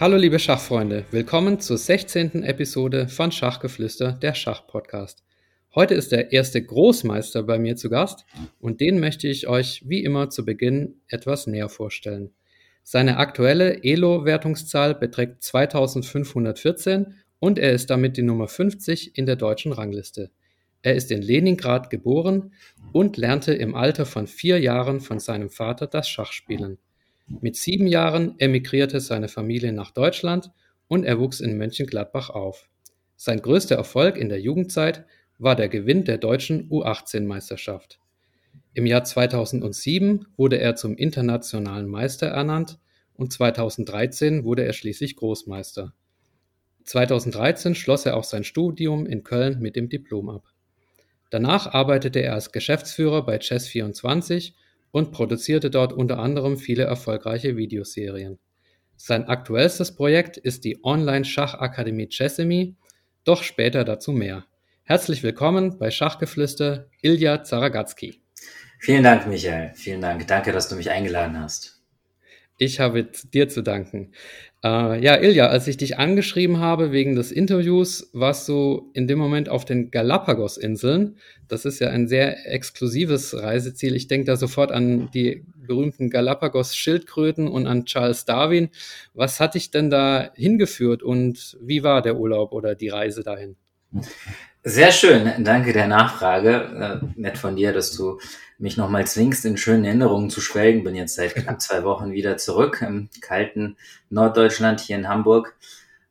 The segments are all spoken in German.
Hallo liebe Schachfreunde, willkommen zur 16. Episode von Schachgeflüster, der Schachpodcast. Heute ist der erste Großmeister bei mir zu Gast und den möchte ich euch wie immer zu Beginn etwas näher vorstellen. Seine aktuelle Elo-Wertungszahl beträgt 2514 und er ist damit die Nummer 50 in der deutschen Rangliste. Er ist in Leningrad geboren und lernte im Alter von vier Jahren von seinem Vater das Schachspielen. Mit sieben Jahren emigrierte seine Familie nach Deutschland und er wuchs in Mönchengladbach auf. Sein größter Erfolg in der Jugendzeit war der Gewinn der deutschen U18-Meisterschaft. Im Jahr 2007 wurde er zum internationalen Meister ernannt und 2013 wurde er schließlich Großmeister. 2013 schloss er auch sein Studium in Köln mit dem Diplom ab. Danach arbeitete er als Geschäftsführer bei Chess24 und produzierte dort unter anderem viele erfolgreiche Videoserien. Sein aktuellstes Projekt ist die Online-Schachakademie Chessemy, doch später dazu mehr. Herzlich willkommen bei Schachgeflüster Ilja Zaragatzky. Vielen Dank, Michael. Vielen Dank. Danke, dass du mich eingeladen hast. Ich habe dir zu danken. Äh, ja, Ilja, als ich dich angeschrieben habe wegen des Interviews, warst du in dem Moment auf den Galapagos-Inseln. Das ist ja ein sehr exklusives Reiseziel. Ich denke da sofort an die berühmten Galapagos-Schildkröten und an Charles Darwin. Was hat dich denn da hingeführt und wie war der Urlaub oder die Reise dahin? Sehr schön, danke der Nachfrage. Äh, nett von dir, dass du mich nochmal zwingst, in schönen Erinnerungen zu schwelgen. Bin jetzt seit knapp zwei Wochen wieder zurück im kalten Norddeutschland hier in Hamburg.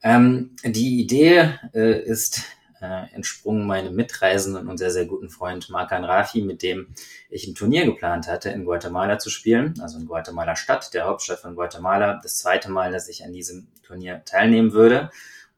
Ähm, die Idee äh, ist äh, entsprungen meinem Mitreisenden und sehr, sehr guten Freund Markan Rafi, mit dem ich ein Turnier geplant hatte, in Guatemala zu spielen, also in Guatemala Stadt, der Hauptstadt von Guatemala. Das zweite Mal, dass ich an diesem Turnier teilnehmen würde.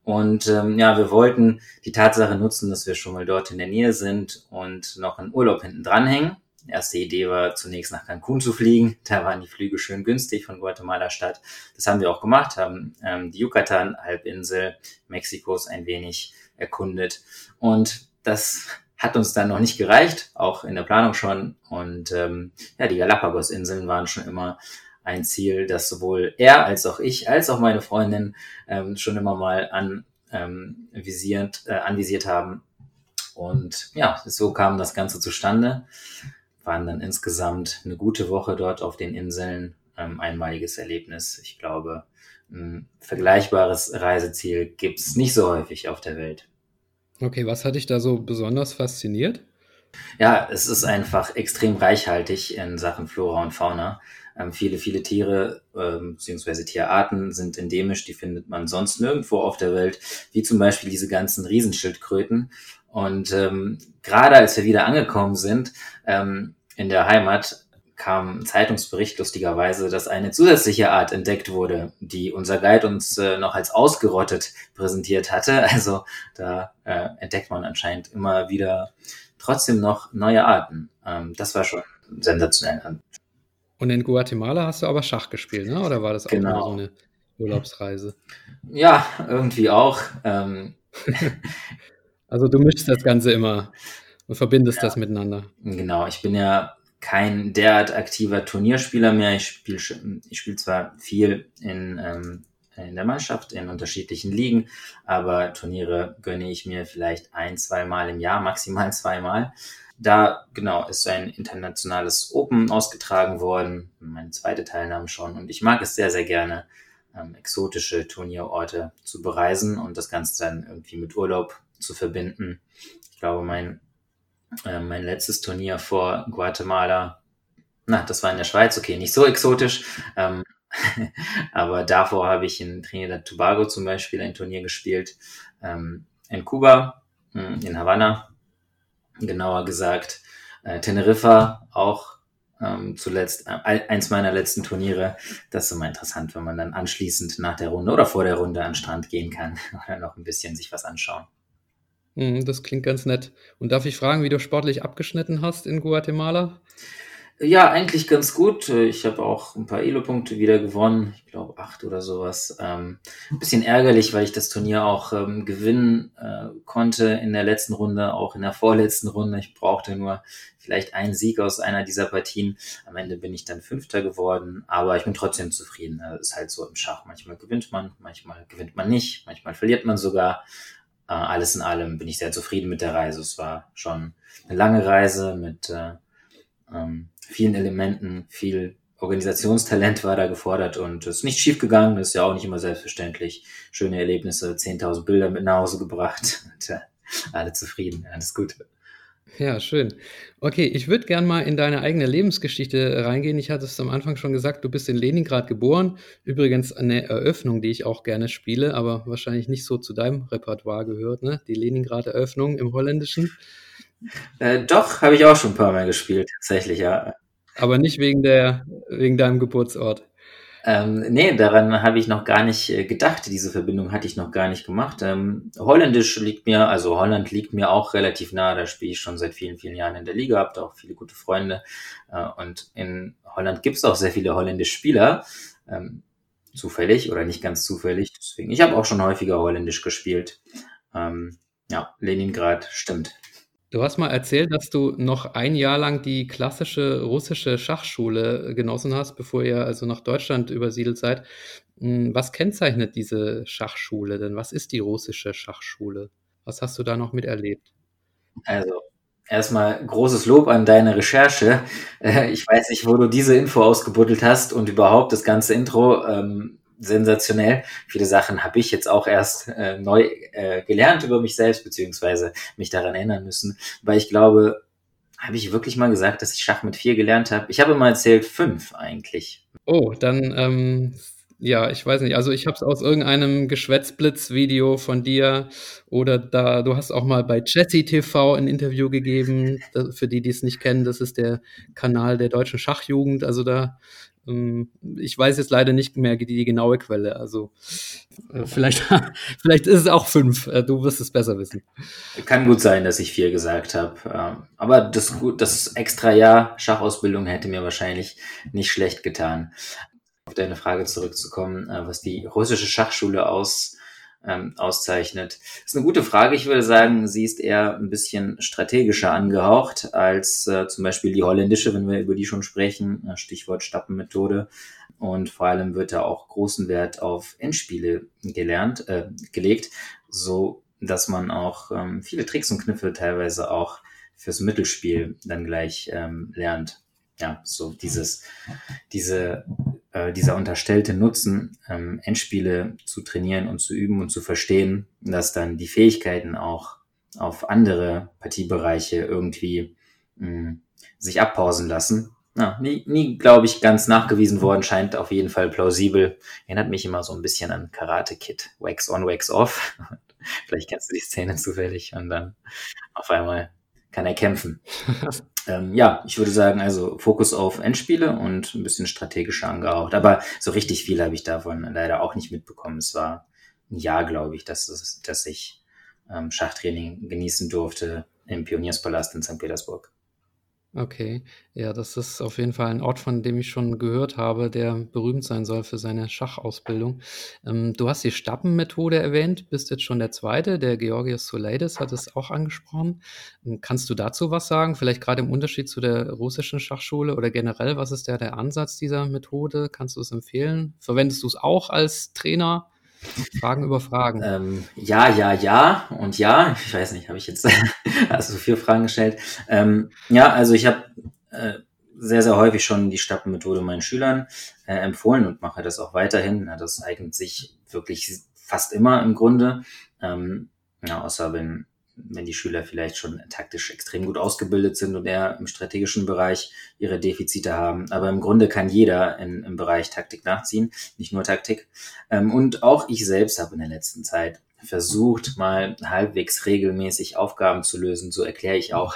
Und ähm, ja, wir wollten die Tatsache nutzen, dass wir schon mal dort in der Nähe sind und noch einen Urlaub hinten dranhängen. Erste Idee war zunächst nach Cancun zu fliegen. Da waren die Flüge schön günstig von Guatemala Stadt. Das haben wir auch gemacht, haben ähm, die Yucatan-Halbinsel Mexikos ein wenig erkundet. Und das hat uns dann noch nicht gereicht, auch in der Planung schon. Und ähm, ja, die Galapagos-Inseln waren schon immer ein Ziel, das sowohl er als auch ich, als auch meine Freundin ähm, schon immer mal an, ähm, visiert, äh, anvisiert haben. Und ja, so kam das Ganze zustande. Waren dann insgesamt eine gute Woche dort auf den Inseln. Ähm, einmaliges Erlebnis. Ich glaube, ein vergleichbares Reiseziel gibt's nicht so häufig auf der Welt. Okay, was hat dich da so besonders fasziniert? Ja, es ist einfach extrem reichhaltig in Sachen Flora und Fauna. Ähm, viele, viele Tiere ähm, bzw. Tierarten sind endemisch, die findet man sonst nirgendwo auf der Welt, wie zum Beispiel diese ganzen Riesenschildkröten. Und ähm, gerade als wir wieder angekommen sind ähm, in der Heimat, kam ein Zeitungsbericht lustigerweise, dass eine zusätzliche Art entdeckt wurde, die unser Guide uns äh, noch als ausgerottet präsentiert hatte. Also da äh, entdeckt man anscheinend immer wieder trotzdem noch neue Arten. Ähm, das war schon sensationell. Und in Guatemala hast du aber Schach gespielt, ne? oder war das auch genau. so eine Urlaubsreise? Ja, irgendwie auch. Ähm. also du mischst das Ganze immer und verbindest ja. das miteinander. Genau, ich bin ja kein derart aktiver Turnierspieler mehr. Ich spiele ich spiel zwar viel in, ähm, in der Mannschaft, in unterschiedlichen Ligen, aber Turniere gönne ich mir vielleicht ein, zwei Mal im Jahr, maximal zweimal. Da, genau, ist ein internationales Open ausgetragen worden, meine zweite Teilnahme schon. Und ich mag es sehr, sehr gerne, ähm, exotische Turnierorte zu bereisen und das Ganze dann irgendwie mit Urlaub zu verbinden. Ich glaube, mein, äh, mein letztes Turnier vor Guatemala, na, das war in der Schweiz, okay, nicht so exotisch, ähm, aber davor habe ich in Trinidad Tobago zum Beispiel ein Turnier gespielt, ähm, in Kuba, hm, in Havanna genauer gesagt. Äh, Teneriffa auch ähm, zuletzt, äh, eins meiner letzten Turniere. Das ist immer interessant, wenn man dann anschließend nach der Runde oder vor der Runde an den Strand gehen kann oder noch ein bisschen sich was anschauen. Hm, das klingt ganz nett. Und darf ich fragen, wie du sportlich abgeschnitten hast in Guatemala? Ja, eigentlich ganz gut. Ich habe auch ein paar Elo-Punkte wieder gewonnen. Ich glaube acht oder sowas. Ähm, ein bisschen ärgerlich, weil ich das Turnier auch ähm, gewinnen äh, konnte in der letzten Runde, auch in der vorletzten Runde. Ich brauchte nur vielleicht einen Sieg aus einer dieser Partien. Am Ende bin ich dann Fünfter geworden, aber ich bin trotzdem zufrieden. Das ist halt so im Schach. Manchmal gewinnt man, manchmal gewinnt man nicht, manchmal verliert man sogar. Äh, alles in allem bin ich sehr zufrieden mit der Reise. Es war schon eine lange Reise mit äh, ähm, vielen Elementen, viel Organisationstalent war da gefordert und es ist nicht schief gegangen, das ist ja auch nicht immer selbstverständlich. Schöne Erlebnisse, 10.000 Bilder mit nach Hause gebracht und äh, alle zufrieden, alles gut. Ja, schön. Okay, ich würde gern mal in deine eigene Lebensgeschichte reingehen. Ich hatte es am Anfang schon gesagt, du bist in Leningrad geboren. Übrigens eine Eröffnung, die ich auch gerne spiele, aber wahrscheinlich nicht so zu deinem Repertoire gehört, ne? Die Leningrad-Eröffnung im Holländischen. Äh, doch, habe ich auch schon ein paar Mal gespielt, tatsächlich, ja. Aber nicht wegen, der, wegen deinem Geburtsort. Ähm, nee, daran habe ich noch gar nicht äh, gedacht. Diese Verbindung hatte ich noch gar nicht gemacht. Ähm, Holländisch liegt mir, also Holland liegt mir auch relativ nah. Da spiele ich schon seit vielen, vielen Jahren in der Liga, habe da auch viele gute Freunde. Äh, und in Holland gibt es auch sehr viele holländische Spieler. Ähm, zufällig oder nicht ganz zufällig. Deswegen, ich habe auch schon häufiger Holländisch gespielt. Ähm, ja, Leningrad stimmt. Du hast mal erzählt, dass du noch ein Jahr lang die klassische russische Schachschule genossen hast, bevor ihr also nach Deutschland übersiedelt seid. Hm, was kennzeichnet diese Schachschule denn? Was ist die russische Schachschule? Was hast du da noch miterlebt? Also, erstmal großes Lob an deine Recherche. Äh, ich weiß nicht, wo du diese Info ausgebuddelt hast und überhaupt das ganze Intro. Sensationell. Viele Sachen habe ich jetzt auch erst äh, neu äh, gelernt über mich selbst, beziehungsweise mich daran erinnern müssen, weil ich glaube, habe ich wirklich mal gesagt, dass ich Schach mit vier gelernt habe? Ich habe mal erzählt fünf eigentlich. Oh, dann ähm, ja, ich weiß nicht. Also ich habe es aus irgendeinem Geschwätzblitz-Video von dir oder da, du hast auch mal bei Jesse TV ein Interview gegeben. für die, die es nicht kennen, das ist der Kanal der deutschen Schachjugend. Also da, ich weiß jetzt leider nicht mehr die, die genaue Quelle. Also äh, vielleicht, vielleicht ist es auch fünf. Äh, du wirst es besser wissen. Kann gut sein, dass ich vier gesagt habe. Ähm, aber das, das extra Jahr Schachausbildung hätte mir wahrscheinlich nicht schlecht getan auf deine Frage zurückzukommen, äh, was die russische Schachschule aus, ähm, auszeichnet. Das ist eine gute Frage. Ich würde sagen, sie ist eher ein bisschen strategischer angehaucht als äh, zum Beispiel die holländische, wenn wir über die schon sprechen. Äh, Stichwort Stappenmethode. Und vor allem wird da auch großen Wert auf Endspiele gelernt, äh, gelegt, so dass man auch ähm, viele Tricks und Kniffe teilweise auch fürs Mittelspiel dann gleich ähm, lernt ja, so dieses, diese, äh, dieser unterstellte Nutzen, ähm, Endspiele zu trainieren und zu üben und zu verstehen, dass dann die Fähigkeiten auch auf andere Partiebereiche irgendwie mh, mm, sich abpausen lassen. Ja, nie, nie glaube ich, ganz nachgewiesen worden, scheint auf jeden Fall plausibel. Erinnert mich immer so ein bisschen an Karate Kid. Wax on, wax off. Vielleicht kennst du die Szene zufällig und dann auf einmal kann er kämpfen. ähm, ja, ich würde sagen, also Fokus auf Endspiele und ein bisschen strategischer angehaucht. Aber so richtig viel habe ich davon leider auch nicht mitbekommen. Es war ein Jahr, glaube ich, dass, dass ich ähm, Schachtraining genießen durfte im Pionierspalast in St. Petersburg. Okay, ja, das ist auf jeden Fall ein Ort, von dem ich schon gehört habe, der berühmt sein soll für seine Schachausbildung. Ähm, du hast die Stappenmethode erwähnt, bist jetzt schon der Zweite, der Georgios Soleidis hat es auch angesprochen. Ähm, kannst du dazu was sagen? Vielleicht gerade im Unterschied zu der russischen Schachschule oder generell, was ist der, der Ansatz dieser Methode? Kannst du es empfehlen? Verwendest du es auch als Trainer? Fragen über Fragen. Ähm, ja, ja, ja und ja. Ich weiß nicht, habe ich jetzt also vier Fragen gestellt. Ähm, ja, also ich habe äh, sehr, sehr häufig schon die Stappenmethode meinen Schülern äh, empfohlen und mache das auch weiterhin. Das eignet sich wirklich fast immer im Grunde. Ähm, ja, außer wenn wenn die Schüler vielleicht schon taktisch extrem gut ausgebildet sind und eher im strategischen Bereich ihre Defizite haben. Aber im Grunde kann jeder in, im Bereich Taktik nachziehen, nicht nur Taktik. Ähm, und auch ich selbst habe in der letzten Zeit versucht, mal halbwegs regelmäßig Aufgaben zu lösen. So erkläre ich auch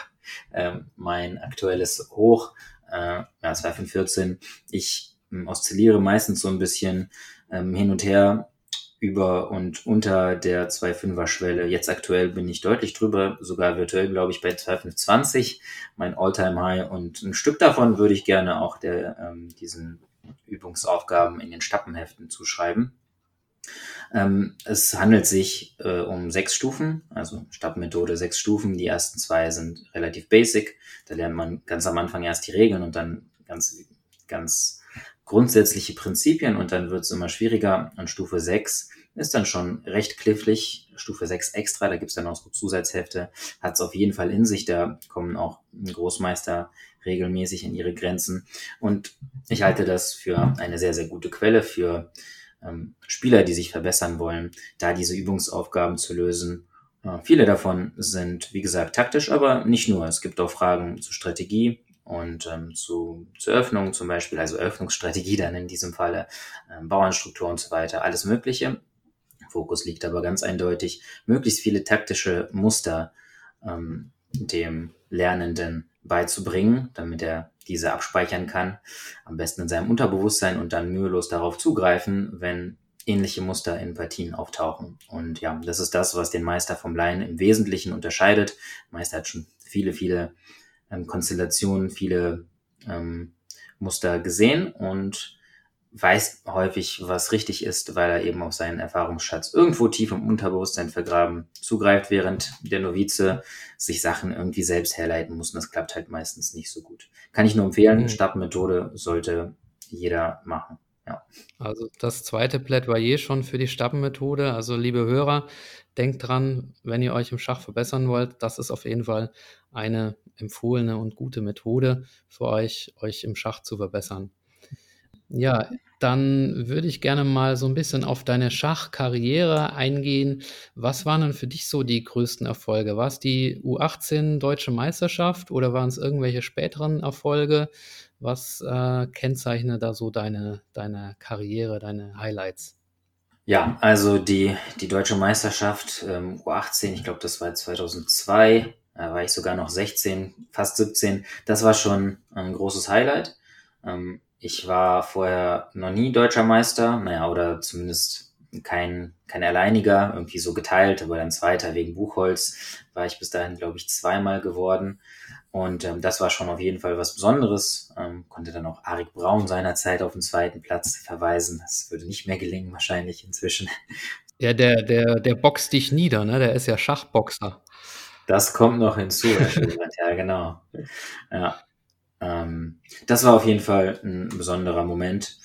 ähm, mein aktuelles Hoch äh, ja, 2,14. Ich ähm, oszilliere meistens so ein bisschen hin und her über und unter der 2,5er Schwelle. Jetzt aktuell bin ich deutlich drüber, sogar virtuell glaube ich bei 2,520, mein Alltime High und ein Stück davon würde ich gerne auch der, ähm, diesen Übungsaufgaben in den Stappenheften zuschreiben. Ähm, es handelt sich äh, um sechs Stufen, also Stappenmethode sechs Stufen. Die ersten zwei sind relativ basic. Da lernt man ganz am Anfang erst die Regeln und dann ganz, ganz grundsätzliche Prinzipien und dann wird es immer schwieriger. Und Stufe 6 ist dann schon recht klifflich. Stufe 6 extra, da gibt's dann auch so Zusatzhefte, hat es auf jeden Fall in sich. Da kommen auch Großmeister regelmäßig in ihre Grenzen. Und ich halte das für eine sehr, sehr gute Quelle für ähm, Spieler, die sich verbessern wollen, da diese Übungsaufgaben zu lösen. Äh, viele davon sind, wie gesagt, taktisch, aber nicht nur. Es gibt auch Fragen zur Strategie, und ähm, zu, zur Öffnung zum Beispiel, also Öffnungsstrategie dann in diesem Falle, ähm, Bauernstruktur und so weiter, alles Mögliche. Fokus liegt aber ganz eindeutig, möglichst viele taktische Muster ähm, dem Lernenden beizubringen, damit er diese abspeichern kann, am besten in seinem Unterbewusstsein und dann mühelos darauf zugreifen, wenn ähnliche Muster in Partien auftauchen. Und ja, das ist das, was den Meister vom Laien im Wesentlichen unterscheidet. Der Meister hat schon viele, viele ähm, Konstellationen, viele ähm, Muster gesehen und weiß häufig, was richtig ist, weil er eben auf seinen Erfahrungsschatz irgendwo tief im Unterbewusstsein vergraben zugreift, während der Novize sich Sachen irgendwie selbst herleiten muss. Und das klappt halt meistens nicht so gut. Kann ich nur empfehlen, mhm. Stabmethode sollte jeder machen. Ja. Also das zweite Plädoyer schon für die Stabbenmethode. Also liebe Hörer, denkt dran, wenn ihr euch im Schach verbessern wollt, das ist auf jeden Fall eine empfohlene und gute Methode für euch, euch im Schach zu verbessern. Ja, dann würde ich gerne mal so ein bisschen auf deine Schachkarriere eingehen. Was waren denn für dich so die größten Erfolge? War es die U18 Deutsche Meisterschaft oder waren es irgendwelche späteren Erfolge? Was äh, kennzeichnet da so deine, deine Karriere, deine Highlights? Ja, also die, die Deutsche Meisterschaft ähm, U18, ich glaube, das war 2002, da war ich sogar noch 16, fast 17. Das war schon ein großes Highlight. Ähm, ich war vorher noch nie deutscher Meister, naja, oder zumindest kein, kein alleiniger, irgendwie so geteilt, aber dann zweiter wegen Buchholz war ich bis dahin, glaube ich, zweimal geworden. Und ähm, das war schon auf jeden Fall was Besonderes. Ähm, konnte dann auch Arik Braun seinerzeit auf den zweiten Platz verweisen. Das würde nicht mehr gelingen, wahrscheinlich inzwischen. Ja, der, der, der boxt dich nieder, ne? Der ist ja Schachboxer. Das kommt noch hinzu, ja, genau. Ja. Ähm, das war auf jeden Fall ein besonderer Moment.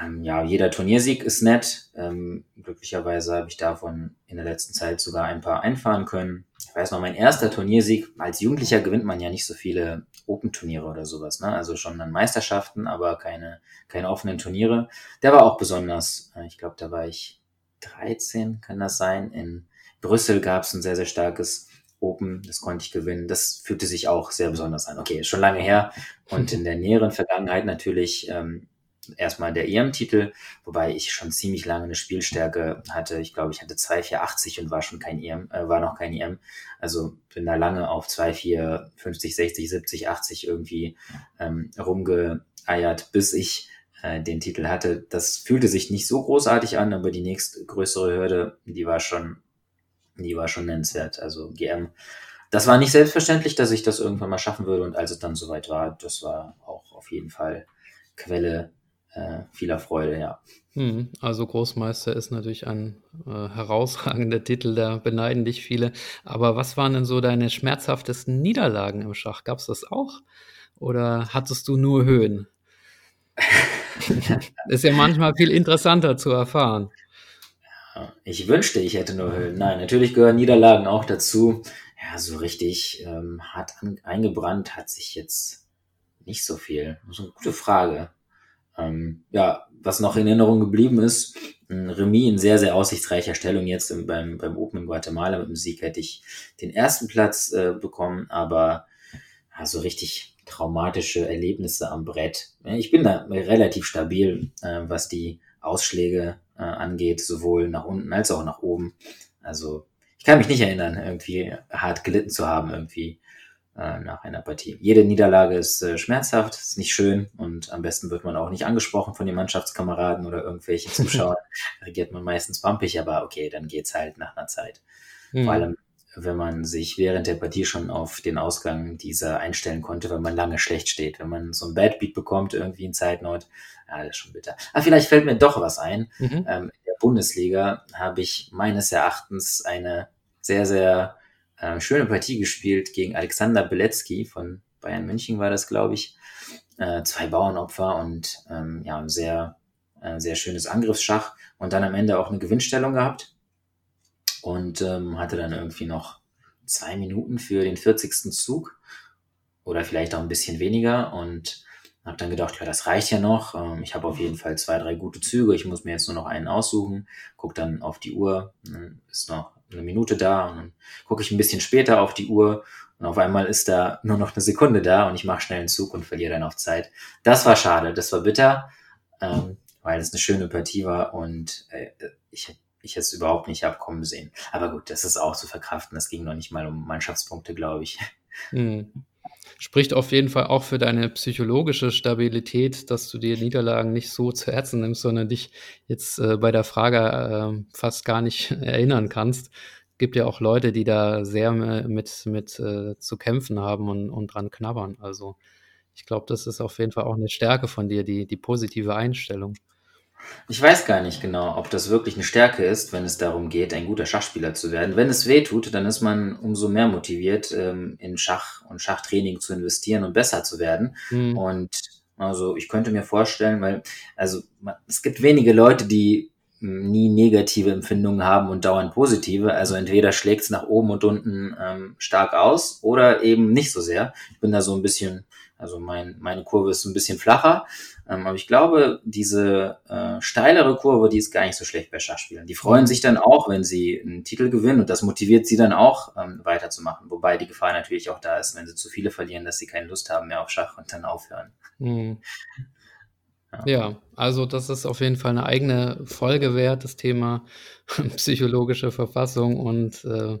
Ähm, ja, jeder Turniersieg ist nett. Ähm, glücklicherweise habe ich davon in der letzten Zeit sogar ein paar einfahren können. Ich weiß noch, mein erster Turniersieg, als Jugendlicher gewinnt man ja nicht so viele Open-Turniere oder sowas, ne? Also schon dann Meisterschaften, aber keine, keine offenen Turniere. Der war auch besonders. Äh, ich glaube, da war ich 13, kann das sein. In Brüssel gab es ein sehr, sehr starkes Open, das konnte ich gewinnen. Das fühlte sich auch sehr besonders an. Okay, schon lange her. Und in der näheren Vergangenheit natürlich ähm, erstmal der EM-Titel, wobei ich schon ziemlich lange eine Spielstärke hatte. Ich glaube, ich hatte 2,480 und war schon kein EM, äh, war noch kein EM. Also bin da lange auf 2,4, 50, 60, 70, 80 irgendwie ähm, rumgeeiert, bis ich äh, den Titel hatte. Das fühlte sich nicht so großartig an, aber die nächstgrößere Hürde, die war schon die war schon nennenswert. Also GM. Das war nicht selbstverständlich, dass ich das irgendwann mal schaffen würde. Und als es dann soweit war, das war auch auf jeden Fall Quelle äh, vieler Freude, ja. Hm, also Großmeister ist natürlich ein äh, herausragender Titel, da beneiden dich viele. Aber was waren denn so deine schmerzhaftesten Niederlagen im Schach? Gab es das auch? Oder hattest du nur Höhen? ist ja manchmal viel interessanter zu erfahren. Ich wünschte, ich hätte nur Höhen. Nein, natürlich gehören Niederlagen auch dazu. Ja, so richtig ähm, hart an, eingebrannt hat sich jetzt nicht so viel. Ist eine gute Frage. Ähm, ja, was noch in Erinnerung geblieben ist, ein Remis in sehr, sehr aussichtsreicher Stellung jetzt im, beim, beim Open in Guatemala. Mit dem Sieg hätte ich den ersten Platz äh, bekommen, aber ja, so richtig traumatische Erlebnisse am Brett. Ich bin da relativ stabil, äh, was die Ausschläge äh, angeht, sowohl nach unten als auch nach oben. Also ich kann mich nicht erinnern, irgendwie hart gelitten zu haben, irgendwie äh, nach einer Partie. Jede Niederlage ist äh, schmerzhaft, ist nicht schön und am besten wird man auch nicht angesprochen von den Mannschaftskameraden oder irgendwelchen Zuschauern. reagiert man meistens pampig, aber okay, dann geht's halt nach einer Zeit. Mhm. Vor allem, wenn man sich während der Partie schon auf den Ausgang dieser einstellen konnte, weil man lange schlecht steht. Wenn man so ein Bad Beat bekommt, irgendwie in Zeitnot, ja, das ist schon bitter. Aber vielleicht fällt mir doch was ein. Mhm. Ähm, in der Bundesliga habe ich meines Erachtens eine sehr, sehr äh, schöne Partie gespielt gegen Alexander Belecki von Bayern München war das, glaube ich. Äh, zwei Bauernopfer und ähm, ja, ein sehr, äh, sehr schönes Angriffsschach und dann am Ende auch eine Gewinnstellung gehabt und ähm, hatte dann irgendwie noch zwei Minuten für den 40. Zug oder vielleicht auch ein bisschen weniger und habe dann gedacht, ja, das reicht ja noch. Ähm, ich habe auf jeden Fall zwei, drei gute Züge. Ich muss mir jetzt nur noch einen aussuchen. Guck dann auf die Uhr, ist noch eine Minute da und dann gucke ich ein bisschen später auf die Uhr und auf einmal ist da nur noch eine Sekunde da und ich mache schnell einen Zug und verliere dann auch Zeit. Das war schade, das war bitter, ähm, weil es eine schöne Partie war und äh, ich ich es überhaupt nicht abkommen sehen. Aber gut, das ist auch zu verkraften. Das ging noch nicht mal um Mannschaftspunkte, glaube ich. Hm. Spricht auf jeden Fall auch für deine psychologische Stabilität, dass du dir Niederlagen nicht so zu Herzen nimmst, sondern dich jetzt äh, bei der Frage äh, fast gar nicht erinnern kannst. Gibt ja auch Leute, die da sehr mit, mit äh, zu kämpfen haben und, und dran knabbern. Also ich glaube, das ist auf jeden Fall auch eine Stärke von dir, die, die positive Einstellung. Ich weiß gar nicht genau, ob das wirklich eine Stärke ist, wenn es darum geht, ein guter Schachspieler zu werden. Wenn es weh tut, dann ist man umso mehr motiviert, ähm, in Schach und Schachtraining zu investieren und besser zu werden. Mhm. Und also ich könnte mir vorstellen, weil, also es gibt wenige Leute, die hm, nie negative Empfindungen haben und dauernd positive. Also entweder schlägt es nach oben und unten ähm, stark aus oder eben nicht so sehr. Ich bin da so ein bisschen, also mein, meine Kurve ist ein bisschen flacher. Ähm, aber ich glaube, diese äh, steilere Kurve, die ist gar nicht so schlecht bei Schachspielern. Die freuen sich dann auch, wenn sie einen Titel gewinnen und das motiviert sie dann auch, ähm, weiterzumachen. Wobei die Gefahr natürlich auch da ist, wenn sie zu viele verlieren, dass sie keine Lust haben mehr auf Schach und dann aufhören. Mhm. Ja. ja, also das ist auf jeden Fall eine eigene Folge wert, das Thema psychologische Verfassung und äh,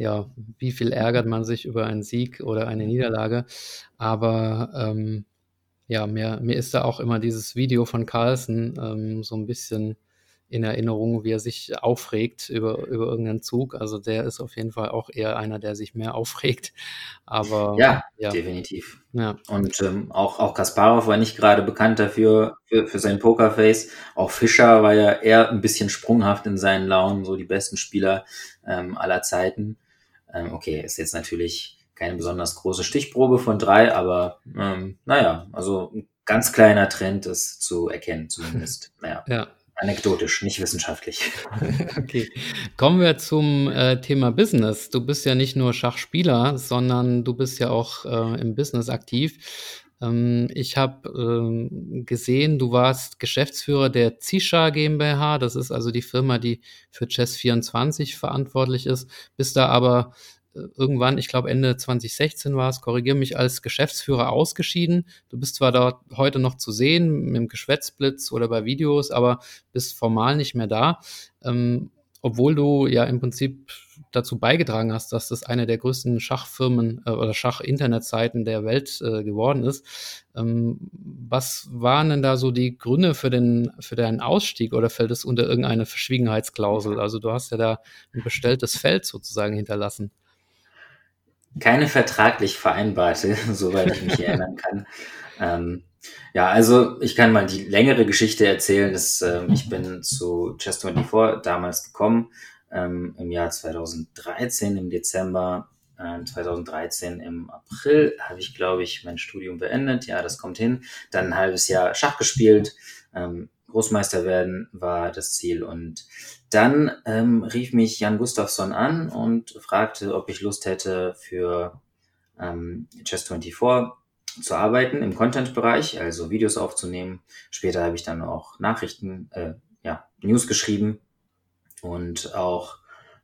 ja, wie viel ärgert man sich über einen Sieg oder eine Niederlage. Aber ähm, ja, mir, mir ist da auch immer dieses Video von Carlsen ähm, so ein bisschen in Erinnerung, wie er sich aufregt über, über irgendeinen Zug. Also der ist auf jeden Fall auch eher einer, der sich mehr aufregt. Aber ja, ja. definitiv. Ja. Und ähm, auch, auch Kasparov war nicht gerade bekannt dafür, für, für sein Pokerface. Auch Fischer war ja eher ein bisschen sprunghaft in seinen Launen, so die besten Spieler ähm, aller Zeiten. Ähm, okay, ist jetzt natürlich keine besonders große Stichprobe von drei, aber ähm, naja, also ein ganz kleiner Trend ist zu erkennen, zumindest. Naja. Ja. Anekdotisch, nicht wissenschaftlich. okay. Kommen wir zum äh, Thema Business. Du bist ja nicht nur Schachspieler, sondern du bist ja auch äh, im Business aktiv. Ähm, ich habe ähm, gesehen, du warst Geschäftsführer der Zisha GmbH. Das ist also die Firma, die für Chess24 verantwortlich ist. Bist da aber irgendwann, ich glaube Ende 2016 war es, korrigiere mich, als Geschäftsführer ausgeschieden. Du bist zwar dort heute noch zu sehen, mit dem Geschwätzblitz oder bei Videos, aber bist formal nicht mehr da. Ähm, obwohl du ja im Prinzip dazu beigetragen hast, dass das eine der größten Schachfirmen äh, oder Schach-Internetseiten der Welt äh, geworden ist. Ähm, was waren denn da so die Gründe für den für deinen Ausstieg oder fällt es unter irgendeine Verschwiegenheitsklausel? Also du hast ja da ein bestelltes Feld sozusagen hinterlassen keine vertraglich vereinbarte, soweit ich mich erinnern kann. Ähm, ja, also ich kann mal die längere Geschichte erzählen. Dass, ähm, ich bin zu Chess24 damals gekommen, ähm, im Jahr 2013, im Dezember äh, 2013, im April habe ich, glaube ich, mein Studium beendet. Ja, das kommt hin. Dann ein halbes Jahr Schach gespielt. Ähm, Großmeister werden war das Ziel. Und dann ähm, rief mich Jan Gustafsson an und fragte, ob ich Lust hätte, für ähm, Chess24 zu arbeiten im Content-Bereich, also Videos aufzunehmen. Später habe ich dann auch Nachrichten, äh, ja, News geschrieben und auch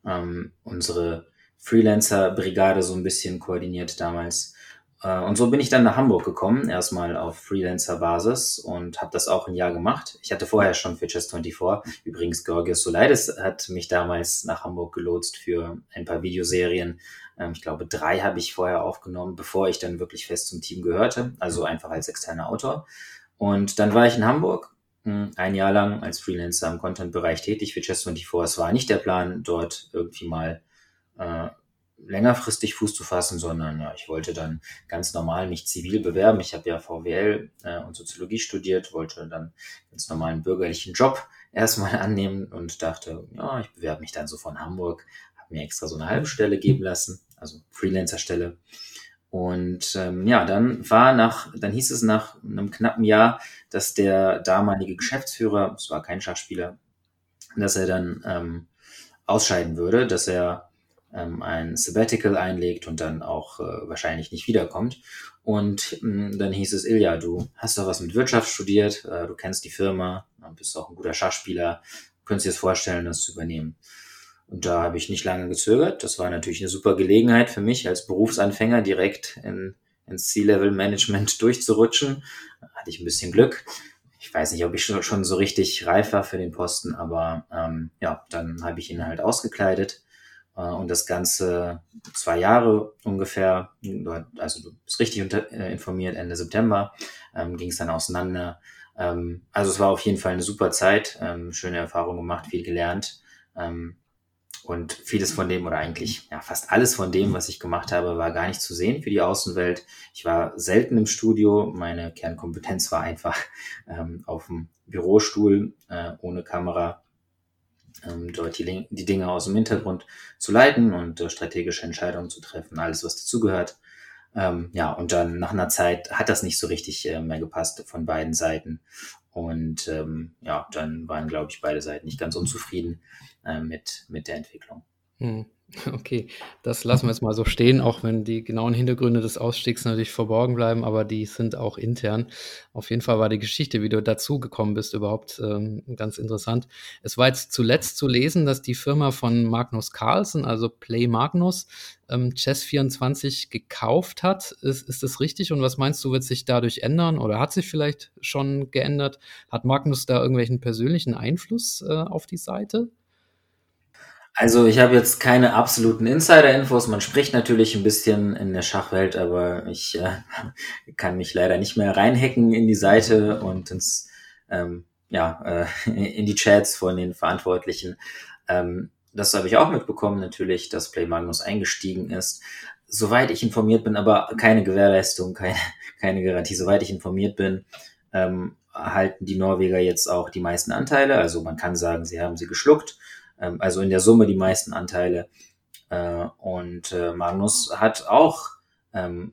ähm, unsere Freelancer-Brigade so ein bisschen koordiniert damals. Äh, und so bin ich dann nach Hamburg gekommen, erstmal auf Freelancer-Basis und habe das auch ein Jahr gemacht. Ich hatte vorher schon für Chess24, übrigens Georgios Solaides hat mich damals nach Hamburg gelotst für ein paar Videoserien. Ähm, ich glaube, drei habe ich vorher aufgenommen, bevor ich dann wirklich fest zum Team gehörte, also einfach als externer Autor. Und dann war ich in Hamburg ein Jahr lang als Freelancer im Content-Bereich tätig für Chess24. Es war nicht der Plan, dort irgendwie mal äh, längerfristig Fuß zu fassen, sondern ja, ich wollte dann ganz normal mich zivil bewerben. Ich habe ja VWL äh, und Soziologie studiert, wollte dann ganz normalen bürgerlichen Job erstmal annehmen und dachte, ja, ich bewerbe mich dann so von Hamburg, habe mir extra so eine halbe Stelle geben lassen, also Freelancer-Stelle. Und ähm, ja, dann war nach, dann hieß es nach einem knappen Jahr, dass der damalige Geschäftsführer, es war kein Schachspieler, dass er dann ähm, ausscheiden würde, dass er ähm, ein Sabbatical einlegt und dann auch äh, wahrscheinlich nicht wiederkommt. Und mh, mm, dann hieß es, Ilja, du hast doch was mit Wirtschaft studiert, äh, du kennst die Firma, bist auch ein guter Schachspieler, könntest dir das vorstellen, das zu übernehmen. Und da habe ich nicht lange gezögert. Das war natürlich eine super Gelegenheit für mich als Berufsanfänger direkt in, ins C-Level-Management durchzurutschen. Da hatte ich ein bisschen Glück. Ich weiß nicht, ob ich schon, schon so richtig reif war für den Posten, aber ähm, ja, dann habe ich ihn halt ausgekleidet äh, und das Ganze zwei Jahre ungefähr, also du bist richtig unter, äh, informiert, Ende September ähm, ging es dann auseinander. Ähm, also es war auf jeden Fall eine super Zeit, ähm, schöne Erfahrung gemacht, viel gelernt. Ähm, und vieles von dem, oder eigentlich ja, fast alles von dem, was ich gemacht habe, war gar nicht zu sehen für die Außenwelt. Ich war selten im Studio. Meine Kernkompetenz war einfach ähm, auf dem Bürostuhl äh, ohne Kamera ähm, dort die, die Dinge aus dem Hintergrund zu leiten und äh, strategische Entscheidungen zu treffen, alles, was dazugehört. Ähm, ja, und dann nach einer Zeit hat das nicht so richtig äh, mehr gepasst von beiden Seiten. Und ähm, ja, dann waren, glaube ich, beide Seiten nicht ganz unzufrieden äh, mit, mit der Entwicklung. Hm. Okay, das lassen wir jetzt mal so stehen, auch wenn die genauen Hintergründe des Ausstiegs natürlich verborgen bleiben, aber die sind auch intern. Auf jeden Fall war die Geschichte, wie du dazu gekommen bist, überhaupt ähm, ganz interessant. Es war jetzt zuletzt zu lesen, dass die Firma von Magnus Carlsen, also Play Magnus, ähm, Chess24 gekauft hat. Ist, ist das richtig? Und was meinst du, wird sich dadurch ändern oder hat sich vielleicht schon geändert? Hat Magnus da irgendwelchen persönlichen Einfluss äh, auf die Seite? Also ich habe jetzt keine absoluten Insider-Infos. Man spricht natürlich ein bisschen in der Schachwelt, aber ich äh, kann mich leider nicht mehr reinhacken in die Seite und ins, ähm, ja, äh, in die Chats von den Verantwortlichen. Ähm, das habe ich auch mitbekommen natürlich, dass Play Magnus eingestiegen ist. Soweit ich informiert bin, aber keine Gewährleistung, keine, keine Garantie. Soweit ich informiert bin, ähm, halten die Norweger jetzt auch die meisten Anteile. Also man kann sagen, sie haben sie geschluckt ähm, also in der Summe die meisten Anteile. Äh, und äh, Magnus hat auch ähm,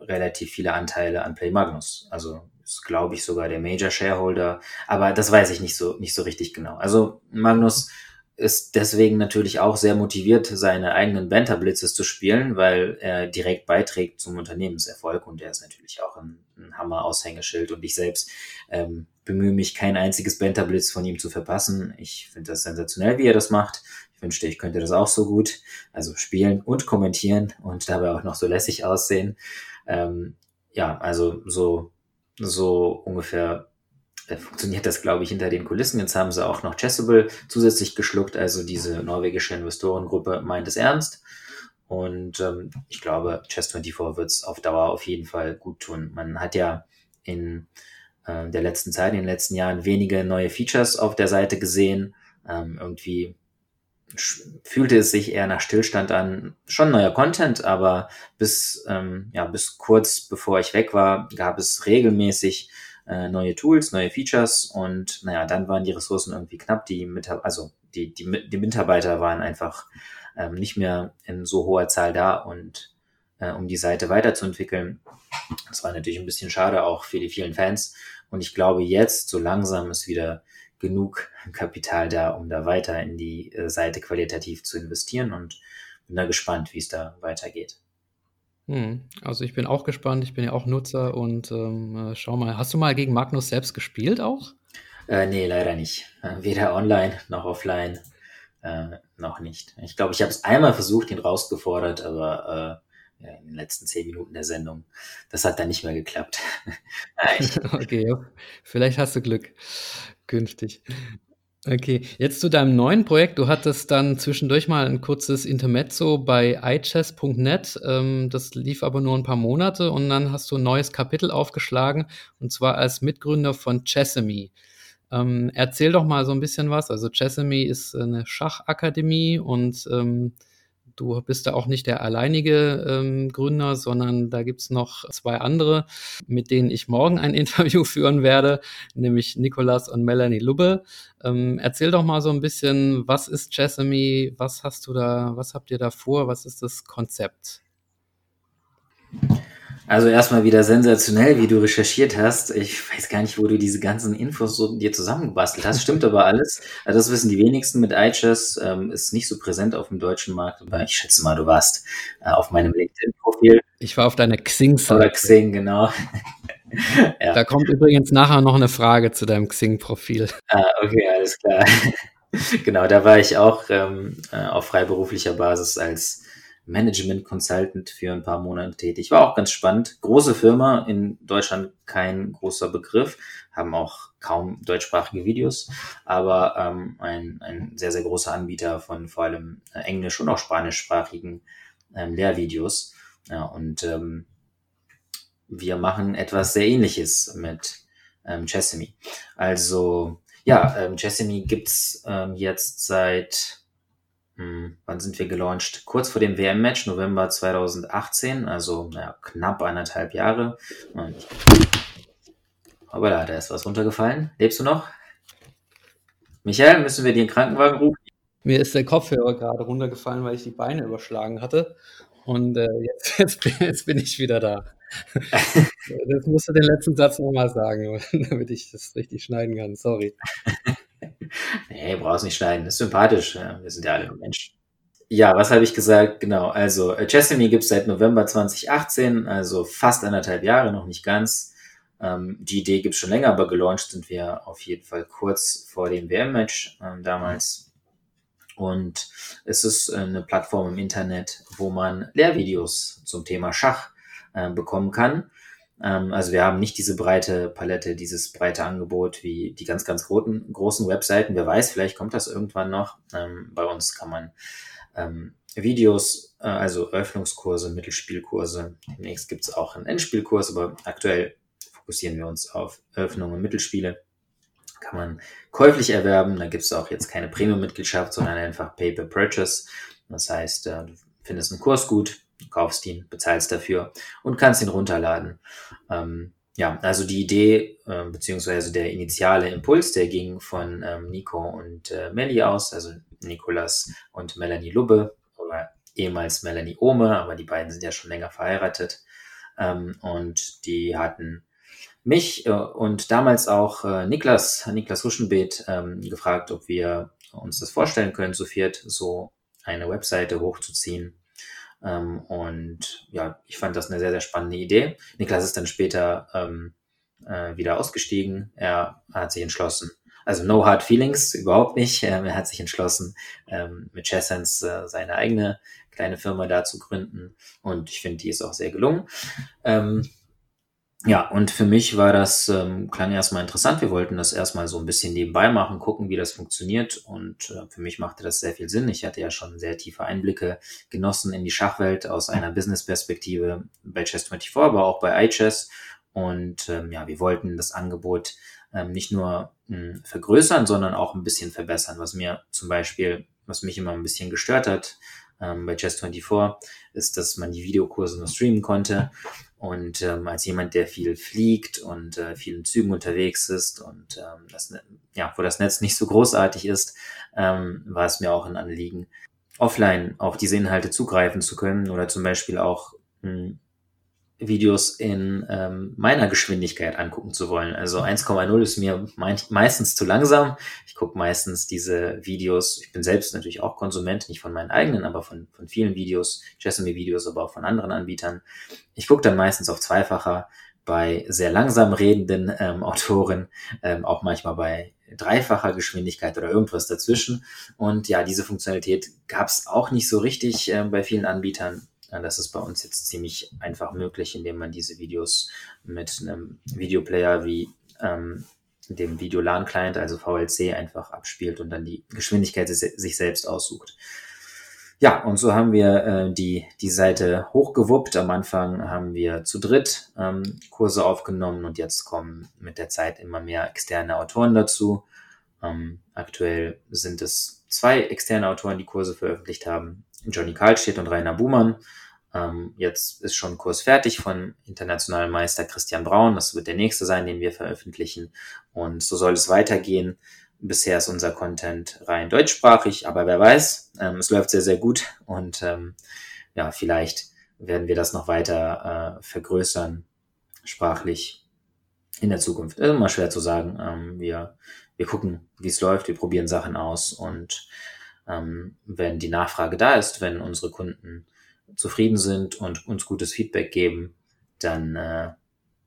relativ viele Anteile an Play Magnus. Also ist, glaube ich, sogar der Major Shareholder. Aber das weiß ich nicht so, nicht so richtig genau. Also Magnus ist deswegen natürlich auch sehr motiviert, seine eigenen Banter-Blitzes zu spielen, weil er direkt beiträgt zum Unternehmenserfolg und er ist natürlich auch ein, ein Hammer-Aushängeschild und ich selbst ähm, bemühe mich, kein einziges Banter-Blitz von ihm zu verpassen. Ich finde das sensationell, wie er das macht. Ich wünschte, ich könnte das auch so gut. Also spielen und kommentieren und dabei auch noch so lässig aussehen. Ähm, ja, also so, so ungefähr äh, funktioniert das, glaube ich, hinter den Kulissen. Jetzt haben sie auch noch Chessable zusätzlich geschluckt. Also diese norwegische Investorengruppe meint es ernst. Und ähm, ich glaube, Chess24 wird es auf Dauer auf jeden Fall gut tun. Man hat ja in äh, der letzten Zeit, in den letzten Jahren wenige neue Features auf der Seite gesehen. Ähm, irgendwie fühlte es sich eher nach Stillstand an. Schon neuer Content, aber bis, ähm, ja, bis kurz bevor ich weg war, gab es regelmäßig äh, neue Tools, neue Features und naja, dann waren die Ressourcen irgendwie knapp. Die Mitarbeiter, also die, die, die Mitarbeiter waren einfach ähm, nicht mehr in so hoher Zahl da und äh, um die Seite weiterzuentwickeln. Das war natürlich ein bisschen schade auch für die vielen Fans. Und ich glaube, jetzt so langsam ist wieder genug Kapital da, um da weiter in die äh, Seite qualitativ zu investieren und bin da gespannt, wie es da weitergeht. Hm, also ich bin auch gespannt, ich bin ja auch Nutzer und ähm, äh, schau mal, hast du mal gegen Magnus selbst gespielt auch? Äh, nee, leider nicht. Äh, weder online noch offline. Äh, noch nicht. Ich glaube, ich habe es einmal versucht, ihn rausgefordert, aber ja, in den letzten zehn Minuten der Sendung. Das hat dann nicht mehr geklappt. okay, vielleicht hast du Glück künftig. Okay, jetzt zu deinem neuen Projekt. Du hattest dann zwischendurch mal ein kurzes Intermezzo bei iChess.net. Ähm, das lief aber nur ein paar Monate und dann hast du ein neues Kapitel aufgeschlagen und zwar als Mitgründer von Chessemy. Ähm, erzähl doch mal so ein bisschen was. Also Chessemy ist eine Schachakademie und ähm, du bist da auch nicht der alleinige ähm, Gründer, sondern da gibt's noch zwei andere, mit denen ich morgen ein Interview führen werde, nämlich Nikolas und Melanie Lubbe. Ähm, erzähl doch mal so ein bisschen, was ist Chessemy, was hast du da, was habt ihr da vor, was ist das Konzept? Also erstmal wieder sensationell, wie du recherchiert hast. Ich weiß gar nicht, wo du diese ganzen Infos so dir zusammengebastelt hast. Stimmt aber alles. Also das wissen die wenigsten mit iChess. Ähm, ist nicht so präsent auf dem deutschen Markt. Aber ich schätze mal, du warst äh, auf meinem LinkedIn-Profil. Ich war auf deiner Xing-Seite. Oder Xing, genau. ja. Da kommt übrigens nachher noch eine Frage zu deinem Xing-Profil. Ah, okay, alles klar. genau, da war ich auch ähm, äh, auf freiberuflicher Basis als Management Consultant für ein paar Monate tätig. War auch ganz spannend. Große Firma, in Deutschland kein großer Begriff, haben auch kaum deutschsprachige Videos, aber ähm, ein, ein sehr, sehr großer Anbieter von vor allem äh, englisch- und auch spanischsprachigen ähm, Lehrvideos. Ja, und ähm, wir machen etwas sehr ähnliches mit ähm, Chessemy. Also ja, ähm, Chessemy gibt's ähm, jetzt seit hm, wann sind wir gelauncht? Kurz vor dem WM-Match, November 2018, also naja, knapp eineinhalb Jahre. Aber da, da ist was runtergefallen. Lebst du noch? Michael, müssen wir dir einen Krankenwagen rufen? Mir ist der Kopfhörer gerade runtergefallen, weil ich die Beine überschlagen hatte. Und äh, jetzt, jetzt, jetzt, bin ich wieder da. das musst du den letzten Satz nochmal sagen, damit ich das richtig schneiden kann. Sorry. nee, brauchst nicht schneiden. Das ist sympathisch. Wir sind ja alle Menschen. Ja, was habe ich gesagt? Genau, also äh, Chessemy gibt es seit November 2018, also fast anderthalb Jahre, noch nicht ganz. Ähm, die Idee gibt es schon länger, aber gelauncht sind wir auf jeden Fall kurz vor dem WM-Match ähm, damals. Und es ist äh, eine Plattform im Internet, wo man Lehrvideos zum Thema Schach äh, bekommen kann. Ähm, also wir haben nicht diese breite Palette, dieses breite Angebot wie die ganz, ganz großen, großen Webseiten. Wer weiß, vielleicht kommt das irgendwann noch. Ähm, bei uns kann man ähm, Videos, äh, also Öffnungskurse, Mittelspielkurse. Demnächst gibt es auch einen Endspielkurs, aber aktuell fokussieren wir uns auf Eröffnung und Mittelspiele. Kann man käuflich erwerben. Da gibt es auch jetzt keine Premium-Mitgliedschaft, sondern einfach Pay-per-Purchase. Das heißt, äh, du findest einen Kurs gut, Du kaufst ihn, bezahlst dafür und kannst ihn runterladen. Ähm, ja, also die Idee, äh, beziehungsweise der initiale Impuls, der ging von ähm, Nico und äh, Melli aus, also Nikolas und Melanie Lubbe, oder ehemals Melanie Ohme, aber die beiden sind ja schon länger verheiratet. Ähm, und die hatten mich äh, und damals auch äh, Niklas, Niklas Huschenbeet, ähm, gefragt, ob wir uns das vorstellen können, zu viert so eine Webseite hochzuziehen ähm, und ja, ich fand das eine sehr, sehr spannende Idee. Niklas ist dann später ähm, äh, wieder ausgestiegen. Er hat sich entschlossen, also no hard feelings, überhaupt nicht. Ähm, er hat sich entschlossen, ähm, mit Chessens äh, seine eigene kleine Firma da zu gründen. Und ich finde, die ist auch sehr gelungen. Ähm, ja, und für mich war das, ähm, klang erstmal interessant. Wir wollten das erstmal so ein bisschen nebenbei machen, gucken, wie das funktioniert. Und äh, für mich machte das sehr viel Sinn. Ich hatte ja schon sehr tiefe Einblicke genossen in die Schachwelt aus einer Business-Perspektive bei Chess24, aber auch bei iChess. Und ähm, ja, wir wollten das Angebot ähm, nicht nur mh, hm, vergrößern, sondern auch ein bisschen verbessern. Was mir zum Beispiel, was mich immer ein bisschen gestört hat ähm, bei Chess24, ist, dass man die Videokurse nur streamen konnte. Und ähm, als jemand, der viel fliegt und äh, vielen Zügen unterwegs ist und ähm, das, ja, wo das Netz nicht so großartig ist, ähm, war es mir auch ein Anliegen, offline auf diese Inhalte zugreifen zu können oder zum Beispiel auch mh, hm, Videos in ähm, meiner Geschwindigkeit angucken zu wollen. Also 1,0 ist mir meistens zu langsam. Ich gucke meistens diese Videos. Ich bin selbst natürlich auch Konsument, nicht von meinen eigenen, aber von, von vielen Videos, Jessamy-Videos, aber auch von anderen Anbietern. Ich gucke dann meistens auf zweifacher bei sehr langsam redenden ähm, Autoren, ähm, auch manchmal bei dreifacher Geschwindigkeit oder irgendwas dazwischen. Und ja, diese Funktionalität gab es auch nicht so richtig äh, bei vielen Anbietern Das ist bei uns jetzt ziemlich einfach möglich, indem man diese Videos mit einem Videoplayer wie ähm, dem Videolan-Client, also VLC, einfach abspielt und dann die Geschwindigkeit sich selbst aussucht. Ja, und so haben wir äh, die, die Seite hochgewuppt. Am Anfang haben wir zu dritt ähm, Kurse aufgenommen und jetzt kommen mit der Zeit immer mehr externe Autoren dazu. Ähm, aktuell sind es zwei externe Autoren, die Kurse veröffentlicht haben. Johnny Karlstedt und Rainer Buhmann. Ähm, jetzt ist schon Kurs fertig von internationalen Meister Christian Braun. Das wird der nächste sein, den wir veröffentlichen. Und so soll es weitergehen. Bisher ist unser Content rein deutschsprachig, aber wer weiß, ähm, es läuft sehr, sehr gut und ähm, ja, vielleicht werden wir das noch weiter äh, vergrößern, sprachlich in der Zukunft. Ist immer schwer zu sagen. Ähm, wir, wir gucken, wie es läuft, wir probieren Sachen aus und ähm, wenn die Nachfrage da ist, wenn unsere Kunden zufrieden sind und uns gutes Feedback geben, dann äh,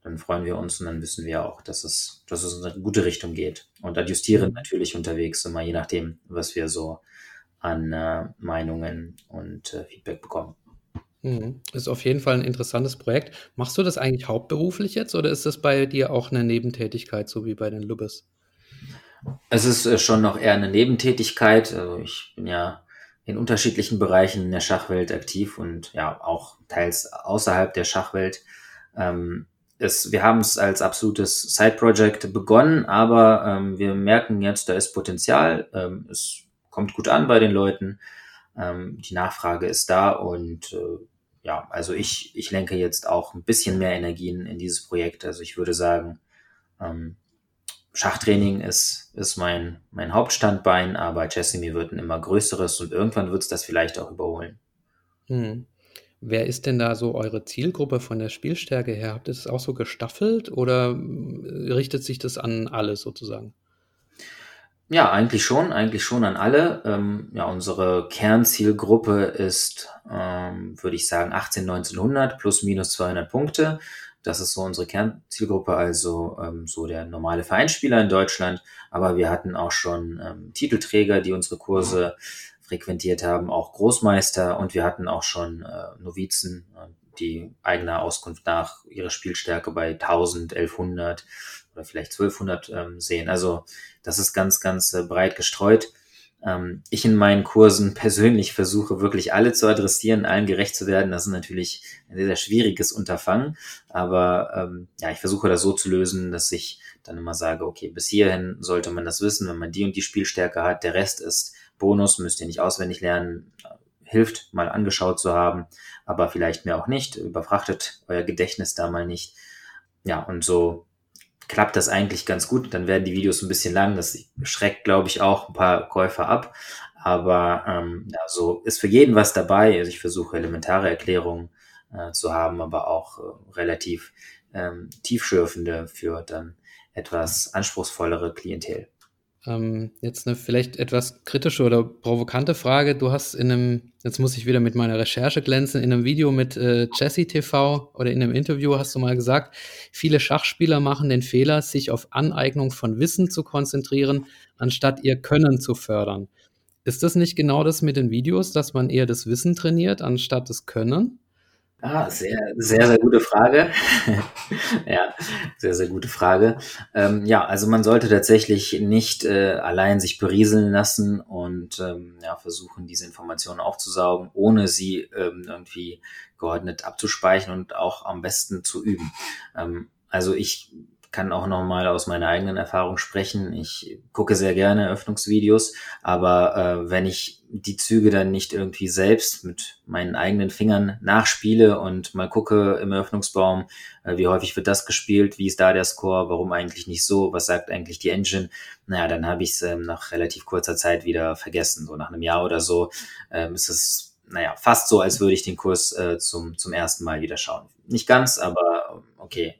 dann freuen wir uns und dann wissen wir auch, dass es, dass es in eine gute Richtung geht. Und adjustieren natürlich unterwegs immer, je nachdem, was wir so an äh, Meinungen und äh, Feedback bekommen. Mhm. Ist auf jeden Fall ein interessantes Projekt. Machst du das eigentlich hauptberuflich jetzt oder ist das bei dir auch eine Nebentätigkeit, so wie bei den Lubbes? Es ist äh, schon noch eher eine Nebentätigkeit. Also ich bin ja in unterschiedlichen Bereichen in der Schachwelt aktiv und ja auch teils außerhalb der Schachwelt. Ähm, es, wir haben es als absolutes Side-Project begonnen, aber ähm, wir merken jetzt, da ist Potenzial. Ähm, es kommt gut an bei den Leuten. Ähm, die Nachfrage ist da und äh, ja, also ich, ich lenke jetzt auch ein bisschen mehr Energien in dieses Projekt. Also ich würde sagen, ähm, Schachtraining ist, ist mein, mein Hauptstandbein, aber Chessimi wird ein immer größeres und irgendwann wird es das vielleicht auch überholen. Hm. Wer ist denn da so eure Zielgruppe von der Spielstärke her? Habt ihr das auch so gestaffelt oder äh, richtet sich das an alle sozusagen? Ja, eigentlich schon, eigentlich schon an alle. Ähm, ja, unsere Kernzielgruppe ist, ähm, würde ich sagen, 18, 1900 plus minus 200 Punkte. Das ist so unsere Kernzielgruppe, also ähm, so der normale Vereinsspieler in Deutschland. Aber wir hatten auch schon ähm, Titelträger, die unsere Kurse frequentiert haben, auch Großmeister und wir hatten auch schon äh, Novizen, äh, die eigener Auskunft nach ihre Spielstärke bei 1000, 1100 oder vielleicht 1200 ähm, sehen. Also das ist ganz, ganz äh, breit gestreut. Ähm, ich in meinen Kursen persönlich versuche wirklich alle zu adressieren, allen gerecht zu werden. Das ist natürlich ein sehr, sehr schwieriges Unterfangen, aber ähm, ja, ich versuche das so zu lösen, dass ich dann immer sage, okay, bis hierhin sollte man das wissen, wenn man die und die Spielstärke hat. Der Rest ist Bonus, müsst ihr nicht auswendig lernen, hilft mal angeschaut zu haben, aber vielleicht mehr auch nicht, überfrachtet euer Gedächtnis da mal nicht. Ja, und so klappt das eigentlich ganz gut. Dann werden die Videos ein bisschen lang, das schreckt, glaube ich, auch ein paar Käufer ab. Aber ähm, ja, so ist für jeden was dabei. Also ich versuche elementare Erklärungen äh, zu haben, aber auch äh, relativ ähm, tiefschürfende für dann etwas anspruchsvollere Klientel. Ähm, jetzt eine vielleicht etwas kritische oder provokante Frage. Du hast in einem, jetzt muss ich wieder mit meiner Recherche glänzen, in einem Video mit äh, Jesse TV oder in einem Interview hast du mal gesagt, viele Schachspieler machen den Fehler, sich auf Aneignung von Wissen zu konzentrieren, anstatt ihr Können zu fördern. Ist das nicht genau das mit den Videos, dass man eher das Wissen trainiert, anstatt das Können? Ah, sehr, sehr, sehr gute Frage. ja, sehr, sehr gute Frage. Ähm, ja, also man sollte tatsächlich nicht äh, allein sich berieseln lassen und ähm, ja, versuchen, diese Informationen aufzusaugen, ohne sie ähm, irgendwie geordnet abzuspeichern und auch am besten zu üben. Ähm, also ich kann auch nochmal aus meiner eigenen Erfahrung sprechen. Ich gucke sehr gerne Eröffnungsvideos, aber äh, wenn ich die Züge dann nicht irgendwie selbst mit meinen eigenen Fingern nachspiele und mal gucke im Eröffnungsbaum, äh, wie häufig wird das gespielt, wie ist da der Score, warum eigentlich nicht so, was sagt eigentlich die Engine, naja, dann habe ich es ähm, nach relativ kurzer Zeit wieder vergessen. So nach einem Jahr oder so ähm, ist es naja, fast so, als würde ich den Kurs äh, zum, zum ersten Mal wieder schauen. Nicht ganz, aber okay,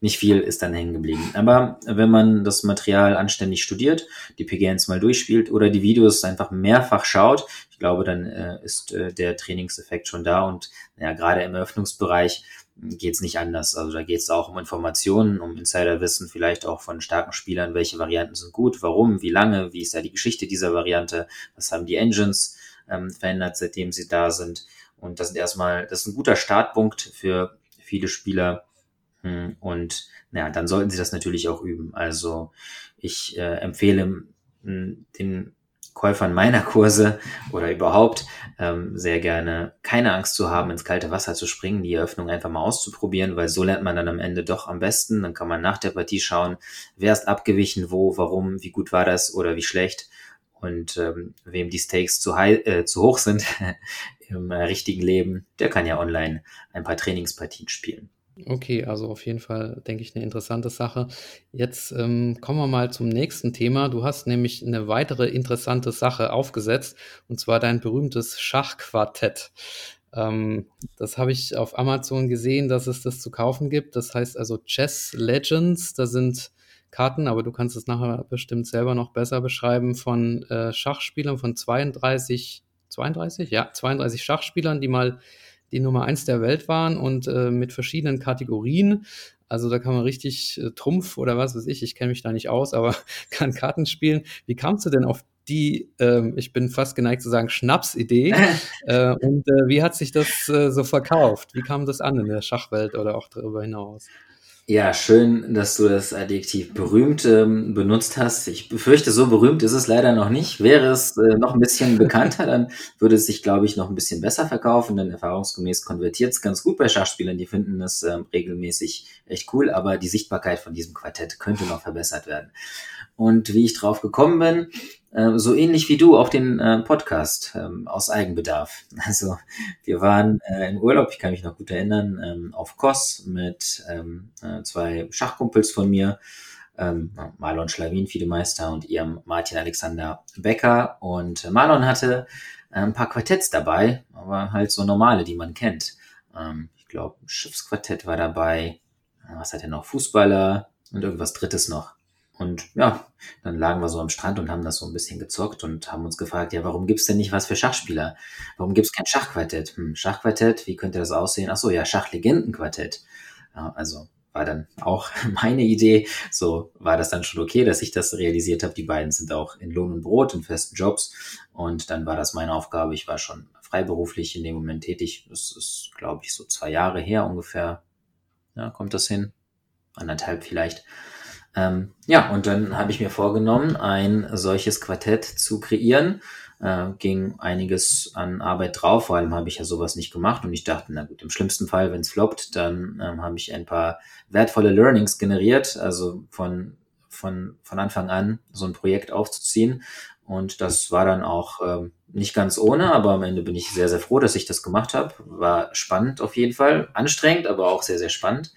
nicht viel ist dann hängen geblieben. Aber wenn man das Material anständig studiert, die PGNs mal durchspielt oder die Videos einfach mehrfach schaut, ich glaube, dann äh, ist äh, der Trainingseffekt schon da und ja, gerade im Eröffnungsbereich geht es nicht anders. Also da geht es auch um Informationen, um Insiderwissen, vielleicht auch von starken Spielern, welche Varianten sind gut, warum, wie lange, wie ist da die Geschichte dieser Variante, was haben die Engines ähm, verändert, seitdem sie da sind. Und das ist erstmal, das ist ein guter Startpunkt für viele Spieler. Hm, und ja, dann sollten sie das natürlich auch üben. Also ich äh, empfehle hm, den Käufern meiner Kurse oder überhaupt ähm, sehr gerne keine Angst zu haben, ins kalte Wasser zu springen, die Eröffnung einfach mal auszuprobieren, weil so lernt man dann am Ende doch am besten. Dann kann man nach der Partie schauen, wer ist abgewichen, wo, warum, wie gut war das oder wie schlecht und ähm, wem die Stakes zu, high, äh, zu hoch sind im äh, richtigen Leben, der kann ja online ein paar Trainingspartien spielen. Okay, also auf jeden Fall, denke ich, eine interessante Sache. Jetzt ähm, kommen wir mal zum nächsten Thema. Du hast nämlich eine weitere interessante Sache aufgesetzt, und zwar dein berühmtes Schachquartett. Ähm, das habe ich auf Amazon gesehen, dass es das zu kaufen gibt. Das heißt also Chess Legends. Da sind Karten, aber du kannst es nachher bestimmt selber noch besser beschreiben, von äh, Schachspielern von 32, 32? Ja, 32 Schachspielern, die mal die Nummer eins der Welt waren und äh, mit verschiedenen Kategorien. Also da kann man richtig äh, Trumpf oder was weiß ich, ich kenne mich da nicht aus, aber kann Karten spielen. Wie kamst du denn auf die, äh, ich bin fast geneigt zu sagen, Schnapsidee? äh, und äh, wie hat sich das äh, so verkauft? Wie kam das an in der Schachwelt oder auch darüber hinaus? Ja, schön, dass du das Adjektiv berühmt ähm, benutzt hast. Ich befürchte, so berühmt ist es leider noch nicht. Wäre es äh, noch ein bisschen bekannter, dann würde es sich, glaube ich, noch ein bisschen besser verkaufen, denn erfahrungsgemäß konvertiert es ganz gut bei Schachspielern. Die finden es ähm, regelmäßig echt cool, aber die Sichtbarkeit von diesem Quartett könnte noch verbessert werden. Und wie ich drauf gekommen bin, so ähnlich wie du auch den äh, Podcast ähm, aus Eigenbedarf. Also wir waren äh, im Urlaub, ich kann mich noch gut erinnern, ähm, auf Kos mit ähm, äh, zwei Schachkumpels von mir, ähm, Marlon Schlawin, Fiedemeister und ihrem Martin Alexander Becker. Und Marlon hatte äh, ein paar Quartetts dabei, aber halt so normale, die man kennt. Ähm, ich glaube, Schiffsquartett war dabei. Was hat er noch? Fußballer und irgendwas Drittes noch. Und ja, dann lagen wir so am Strand und haben das so ein bisschen gezockt und haben uns gefragt, ja, warum gibt's denn nicht was für Schachspieler? Warum gibt's kein Schachquartett? Hm, Schachquartett, wie könnte das aussehen? Ach so, ja, Schachlegendenquartett. Ja, also war dann auch meine Idee. So war das dann schon okay, dass ich das realisiert habe. Die beiden sind auch in Lohn und Brot, in festen Jobs. Und dann war das meine Aufgabe. Ich war schon freiberuflich in dem Moment tätig. Das ist, glaube ich, so zwei Jahre her ungefähr. Ja, kommt das hin? Anderthalb vielleicht. Ähm, ja, und dann habe ich mir vorgenommen, ein solches Quartett zu kreieren. Äh, ging einiges an Arbeit drauf, vor allem habe ich ja sowas nicht gemacht und ich dachte, na gut, im schlimmsten Fall, wenn es floppt, dann ähm, habe ich ein paar wertvolle Learnings generiert, also von, von, von Anfang an so ein Projekt aufzuziehen. Und das war dann auch ähm, nicht ganz ohne, aber am Ende bin ich sehr, sehr froh, dass ich das gemacht habe. War spannend auf jeden Fall, anstrengend, aber auch sehr, sehr spannend.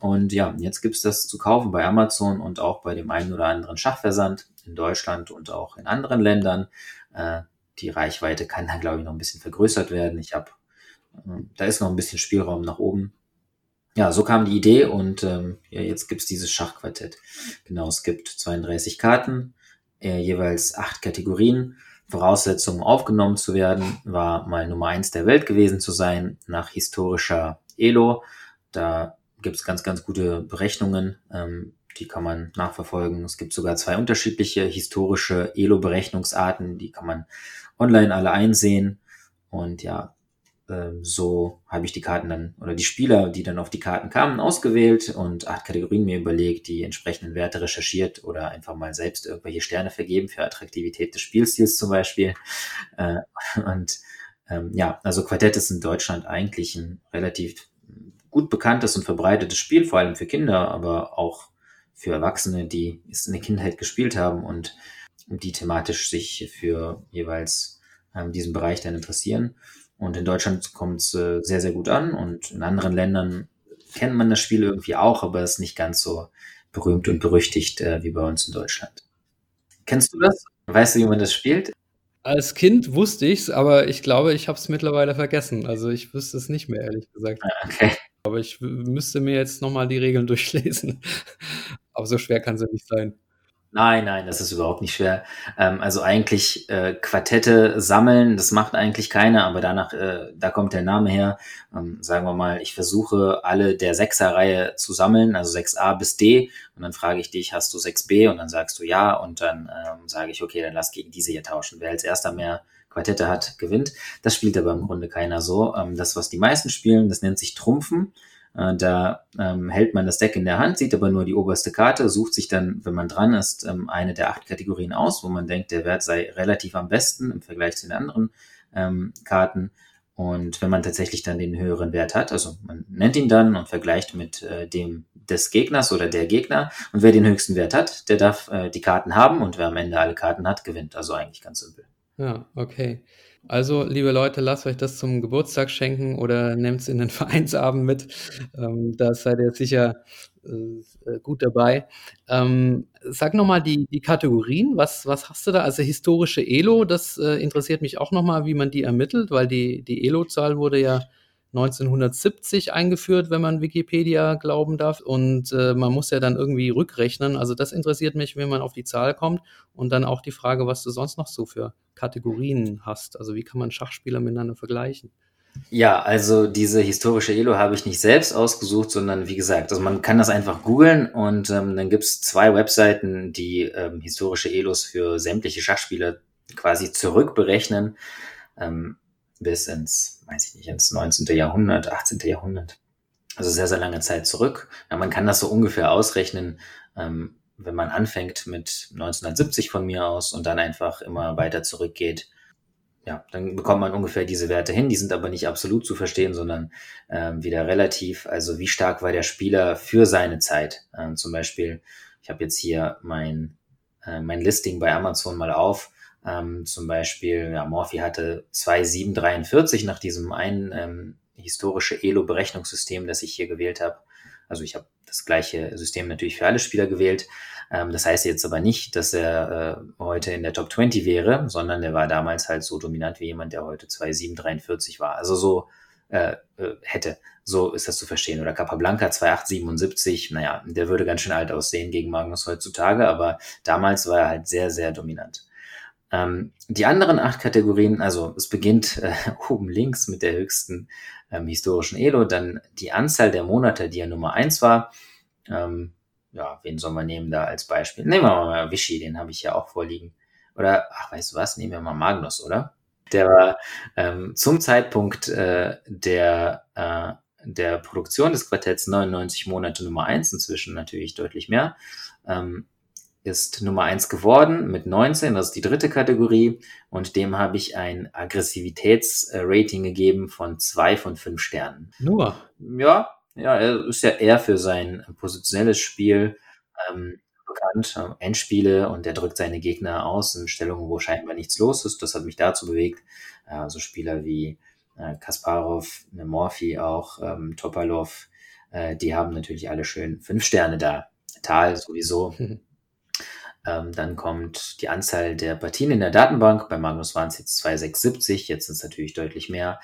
Und ja, jetzt gibt's das zu kaufen bei Amazon und auch bei dem einen oder anderen Schachversand in Deutschland und auch in anderen Ländern. Äh, die Reichweite kann da, glaube ich, noch ein bisschen vergrößert werden. Ich habe, äh, da ist noch ein bisschen Spielraum nach oben. Ja, so kam die Idee und ähm, ja, jetzt gibt's dieses Schachquartett. Genau, es gibt 32 Karten, äh, jeweils acht Kategorien. Voraussetzungen aufgenommen zu werden, war mal Nummer eins der Welt gewesen zu sein, nach historischer Elo. Da gibt es ganz, ganz gute Berechnungen, ähm, die kann man nachverfolgen. Es gibt sogar zwei unterschiedliche historische Elo-Berechnungsarten, die kann man online alle einsehen. Und ja, ähm, so habe ich die Karten dann oder die Spieler, die dann auf die Karten kamen, ausgewählt und acht Kategorien mir überlegt, die entsprechenden Werte recherchiert oder einfach mal selbst irgendwelche Sterne vergeben für Attraktivität des Spielstils zum Beispiel. Äh, und ähm, ja, also Quartett ist in Deutschland eigentlich ein relativ gut bekanntes und verbreitetes Spiel, vor allem für Kinder, aber auch für Erwachsene, die es in der Kindheit gespielt haben und die thematisch sich für jeweils ähm, diesen Bereich dann interessieren. Und in Deutschland kommt es äh, sehr, sehr gut an und in anderen Ländern kennt man das Spiel irgendwie auch, aber es ist nicht ganz so berühmt und berüchtigt äh, wie bei uns in Deutschland. Kennst du das? Weißt du, wie man das spielt? Als Kind wusste ich es, aber ich glaube, ich habe es mittlerweile vergessen. Also ich wüsste es nicht mehr, ehrlich gesagt. Ah, okay. Aber ich müsste mir jetzt nochmal die Regeln durchlesen. Aber so schwer kann es ja nicht sein. Nein, nein, das ist überhaupt nicht schwer. Ähm, also eigentlich äh, Quartette sammeln, das macht eigentlich keiner, aber danach, äh, da kommt der Name her. Ähm, sagen wir mal, ich versuche alle der Sechserreihe zu sammeln, also 6a bis D, und dann frage ich dich, hast du 6b? Und dann sagst du ja, und dann ähm, sage ich, okay, dann lass gegen diese hier tauschen. Wer als erster mehr Quartette hat, gewinnt. Das spielt aber im Grunde keiner so. Ähm, das, was die meisten spielen, das nennt sich Trumpfen. Äh, da ähm, hält man das Deck in der Hand, sieht aber nur die oberste Karte, sucht sich dann, wenn man dran ist, ähm, eine der acht Kategorien aus, wo man denkt, der Wert sei relativ am besten im Vergleich zu den anderen ähm, Karten. Und wenn man tatsächlich dann den höheren Wert hat, also man nennt ihn dann und vergleicht mit äh, dem des Gegners oder der Gegner. Und wer den höchsten Wert hat, der darf äh, die Karten haben und wer am Ende alle Karten hat, gewinnt. Also eigentlich ganz simpel. Ja, okay. Also, liebe Leute, lasst euch das zum Geburtstag schenken oder nehmt es in den Vereinsabend mit. Ähm, da seid ihr sicher äh, gut dabei. Ähm, sag nochmal die, die Kategorien. Was, was hast du da? Also historische Elo, das äh, interessiert mich auch nochmal, wie man die ermittelt, weil die, die Elo-Zahl wurde ja 1970 eingeführt, wenn man Wikipedia glauben darf. Und äh, man muss ja dann irgendwie rückrechnen. Also das interessiert mich, wenn man auf die Zahl kommt. Und dann auch die Frage, was du sonst noch so für Kategorien hast. Also wie kann man Schachspieler miteinander vergleichen? Ja, also diese historische Elo habe ich nicht selbst ausgesucht, sondern wie gesagt, also man kann das einfach googeln und ähm, dann gibt es zwei Webseiten, die ähm, historische Elos für sämtliche Schachspieler quasi zurückberechnen. Ähm, bis ins, weiß ich nicht, ins 19. Jahrhundert, 18. Jahrhundert. Also sehr, sehr lange Zeit zurück. Ja, man kann das so ungefähr ausrechnen, ähm, wenn man anfängt mit 1970 von mir aus und dann einfach immer weiter zurückgeht. Ja, dann bekommt man ungefähr diese Werte hin. Die sind aber nicht absolut zu verstehen, sondern ähm, wieder relativ. Also wie stark war der Spieler für seine Zeit? Ähm, zum Beispiel, ich habe jetzt hier mein, äh, mein Listing bei Amazon mal auf ähm, zum Beispiel, ja, Morphy hatte 2,743 nach diesem einen ähm, historische Elo-Berechnungssystem, das ich hier gewählt habe. Also ich habe das gleiche System natürlich für alle Spieler gewählt. Ähm, das heißt jetzt aber nicht, dass er äh, heute in der Top 20 wäre, sondern der war damals halt so dominant wie jemand, der heute 2,743 war. Also so äh, äh, hätte. So ist das zu verstehen. Oder Capablanca 2,877. Naja, der würde ganz schön alt aussehen gegen Magnus heutzutage, aber damals war er halt sehr, sehr dominant. Ähm, die anderen acht Kategorien, also es beginnt äh, oben links mit der höchsten ähm, historischen Elo, dann die Anzahl der Monate, die er Nummer eins war. Ähm, ja, wen soll man nehmen da als Beispiel? Nehmen wir mal Vichy, den habe ich ja auch vorliegen. Oder, ach, weißt du was, nehmen wir mal Magnus, oder? Der war ähm, zum Zeitpunkt äh, der, äh, der Produktion des Quartetts 99 Monate Nummer eins, inzwischen natürlich deutlich mehr. Ähm, ist Nummer eins geworden mit 19, das ist die dritte Kategorie und dem habe ich ein Aggressivitätsrating gegeben von zwei von fünf Sternen. Nur? Ja, ja, er ist ja eher für sein positionelles Spiel ähm, bekannt, äh, Endspiele und er drückt seine Gegner aus in Stellungen, wo scheinbar nichts los ist. Das hat mich dazu bewegt. Äh, so also Spieler wie äh, Kasparov, Morphy auch, ähm, Topalov, äh, die haben natürlich alle schön fünf Sterne da. Tal sowieso. Ähm, dann kommt die Anzahl der Partien in der Datenbank. Bei Magnus waren es jetzt 2670, jetzt sind es natürlich deutlich mehr.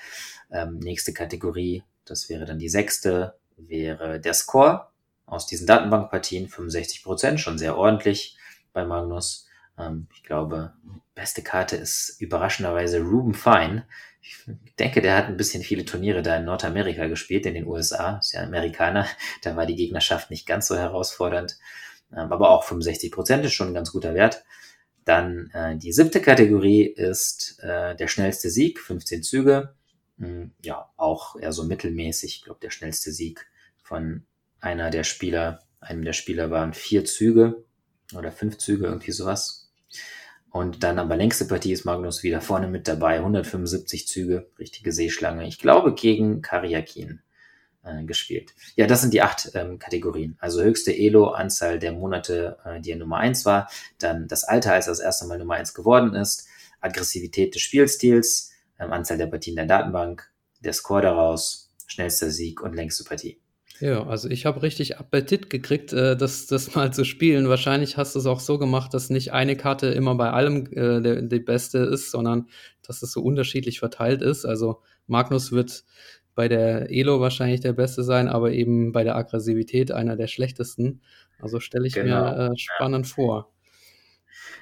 Ähm, nächste Kategorie, das wäre dann die sechste, wäre der Score aus diesen Datenbankpartien, 65 Prozent, schon sehr ordentlich bei Magnus. Ähm, ich glaube, beste Karte ist überraschenderweise Ruben Fine. Ich denke, der hat ein bisschen viele Turniere da in Nordamerika gespielt, in den USA. Ist ja Amerikaner. Da war die Gegnerschaft nicht ganz so herausfordernd. Ähm, aber auch 65 Prozent ist schon ein ganz guter Wert. Dann äh, die siebte Kategorie ist äh, der schnellste Sieg, 15 Züge. Hm, ja, auch eher so mittelmäßig. Ich glaube, der schnellste Sieg von einer der Spieler, einem der Spieler waren vier Züge oder fünf Züge, irgendwie sowas. Und dann aber längste Partie ist Magnus wieder vorne mit dabei, 175 Züge, richtige Seeschlange. Ich glaube gegen Kariakin äh, gespielt. Ja, das sind die acht ähm, Kategorien. Also höchste Elo, Anzahl der Monate, äh, die er Nummer eins war, dann das Alter, als er das erste Mal Nummer eins geworden ist, Aggressivität des Spielstils, ähm, Anzahl der Partien der Datenbank, der Score daraus, schnellster Sieg und längste Partie. Ja, also ich habe richtig Appetit gekriegt, äh, das, das mal zu spielen. Wahrscheinlich hast du es auch so gemacht, dass nicht eine Karte immer bei allem äh, die beste ist, sondern dass es so unterschiedlich verteilt ist. Also Magnus wird bei der Elo wahrscheinlich der Beste sein, aber eben bei der Aggressivität einer der schlechtesten. Also stelle ich genau. mir äh, spannend ja. vor.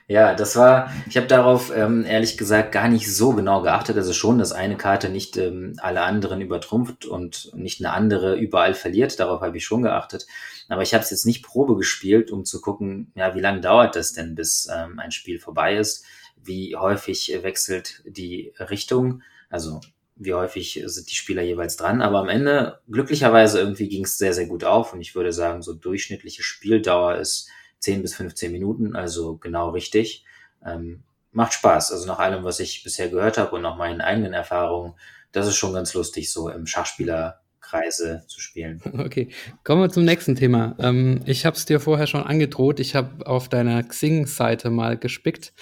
Ja, das war, ich habe darauf ähm, ehrlich gesagt gar nicht so genau geachtet. Also schon, dass eine Karte nicht ähm, alle anderen übertrumpft und nicht eine andere überall verliert. Darauf habe ich schon geachtet. Aber ich habe es jetzt nicht Probe gespielt, um zu gucken, ja, wie lange dauert das denn, bis ähm, ein Spiel vorbei ist? Wie häufig wechselt die Richtung? Also wie häufig sind die Spieler jeweils dran. Aber am Ende, glücklicherweise, irgendwie ging es sehr, sehr gut auf. Und ich würde sagen, so durchschnittliche Spieldauer ist 10 bis 15 Minuten, also genau richtig. Ähm, macht Spaß. Also nach allem, was ich bisher gehört habe und nach meinen eigenen Erfahrungen, das ist schon ganz lustig, so im Schachspielerkreise zu spielen. Okay, kommen wir zum nächsten Thema. Ähm, ich habe es dir vorher schon angedroht. Ich habe auf deiner Xing-Seite mal gespickt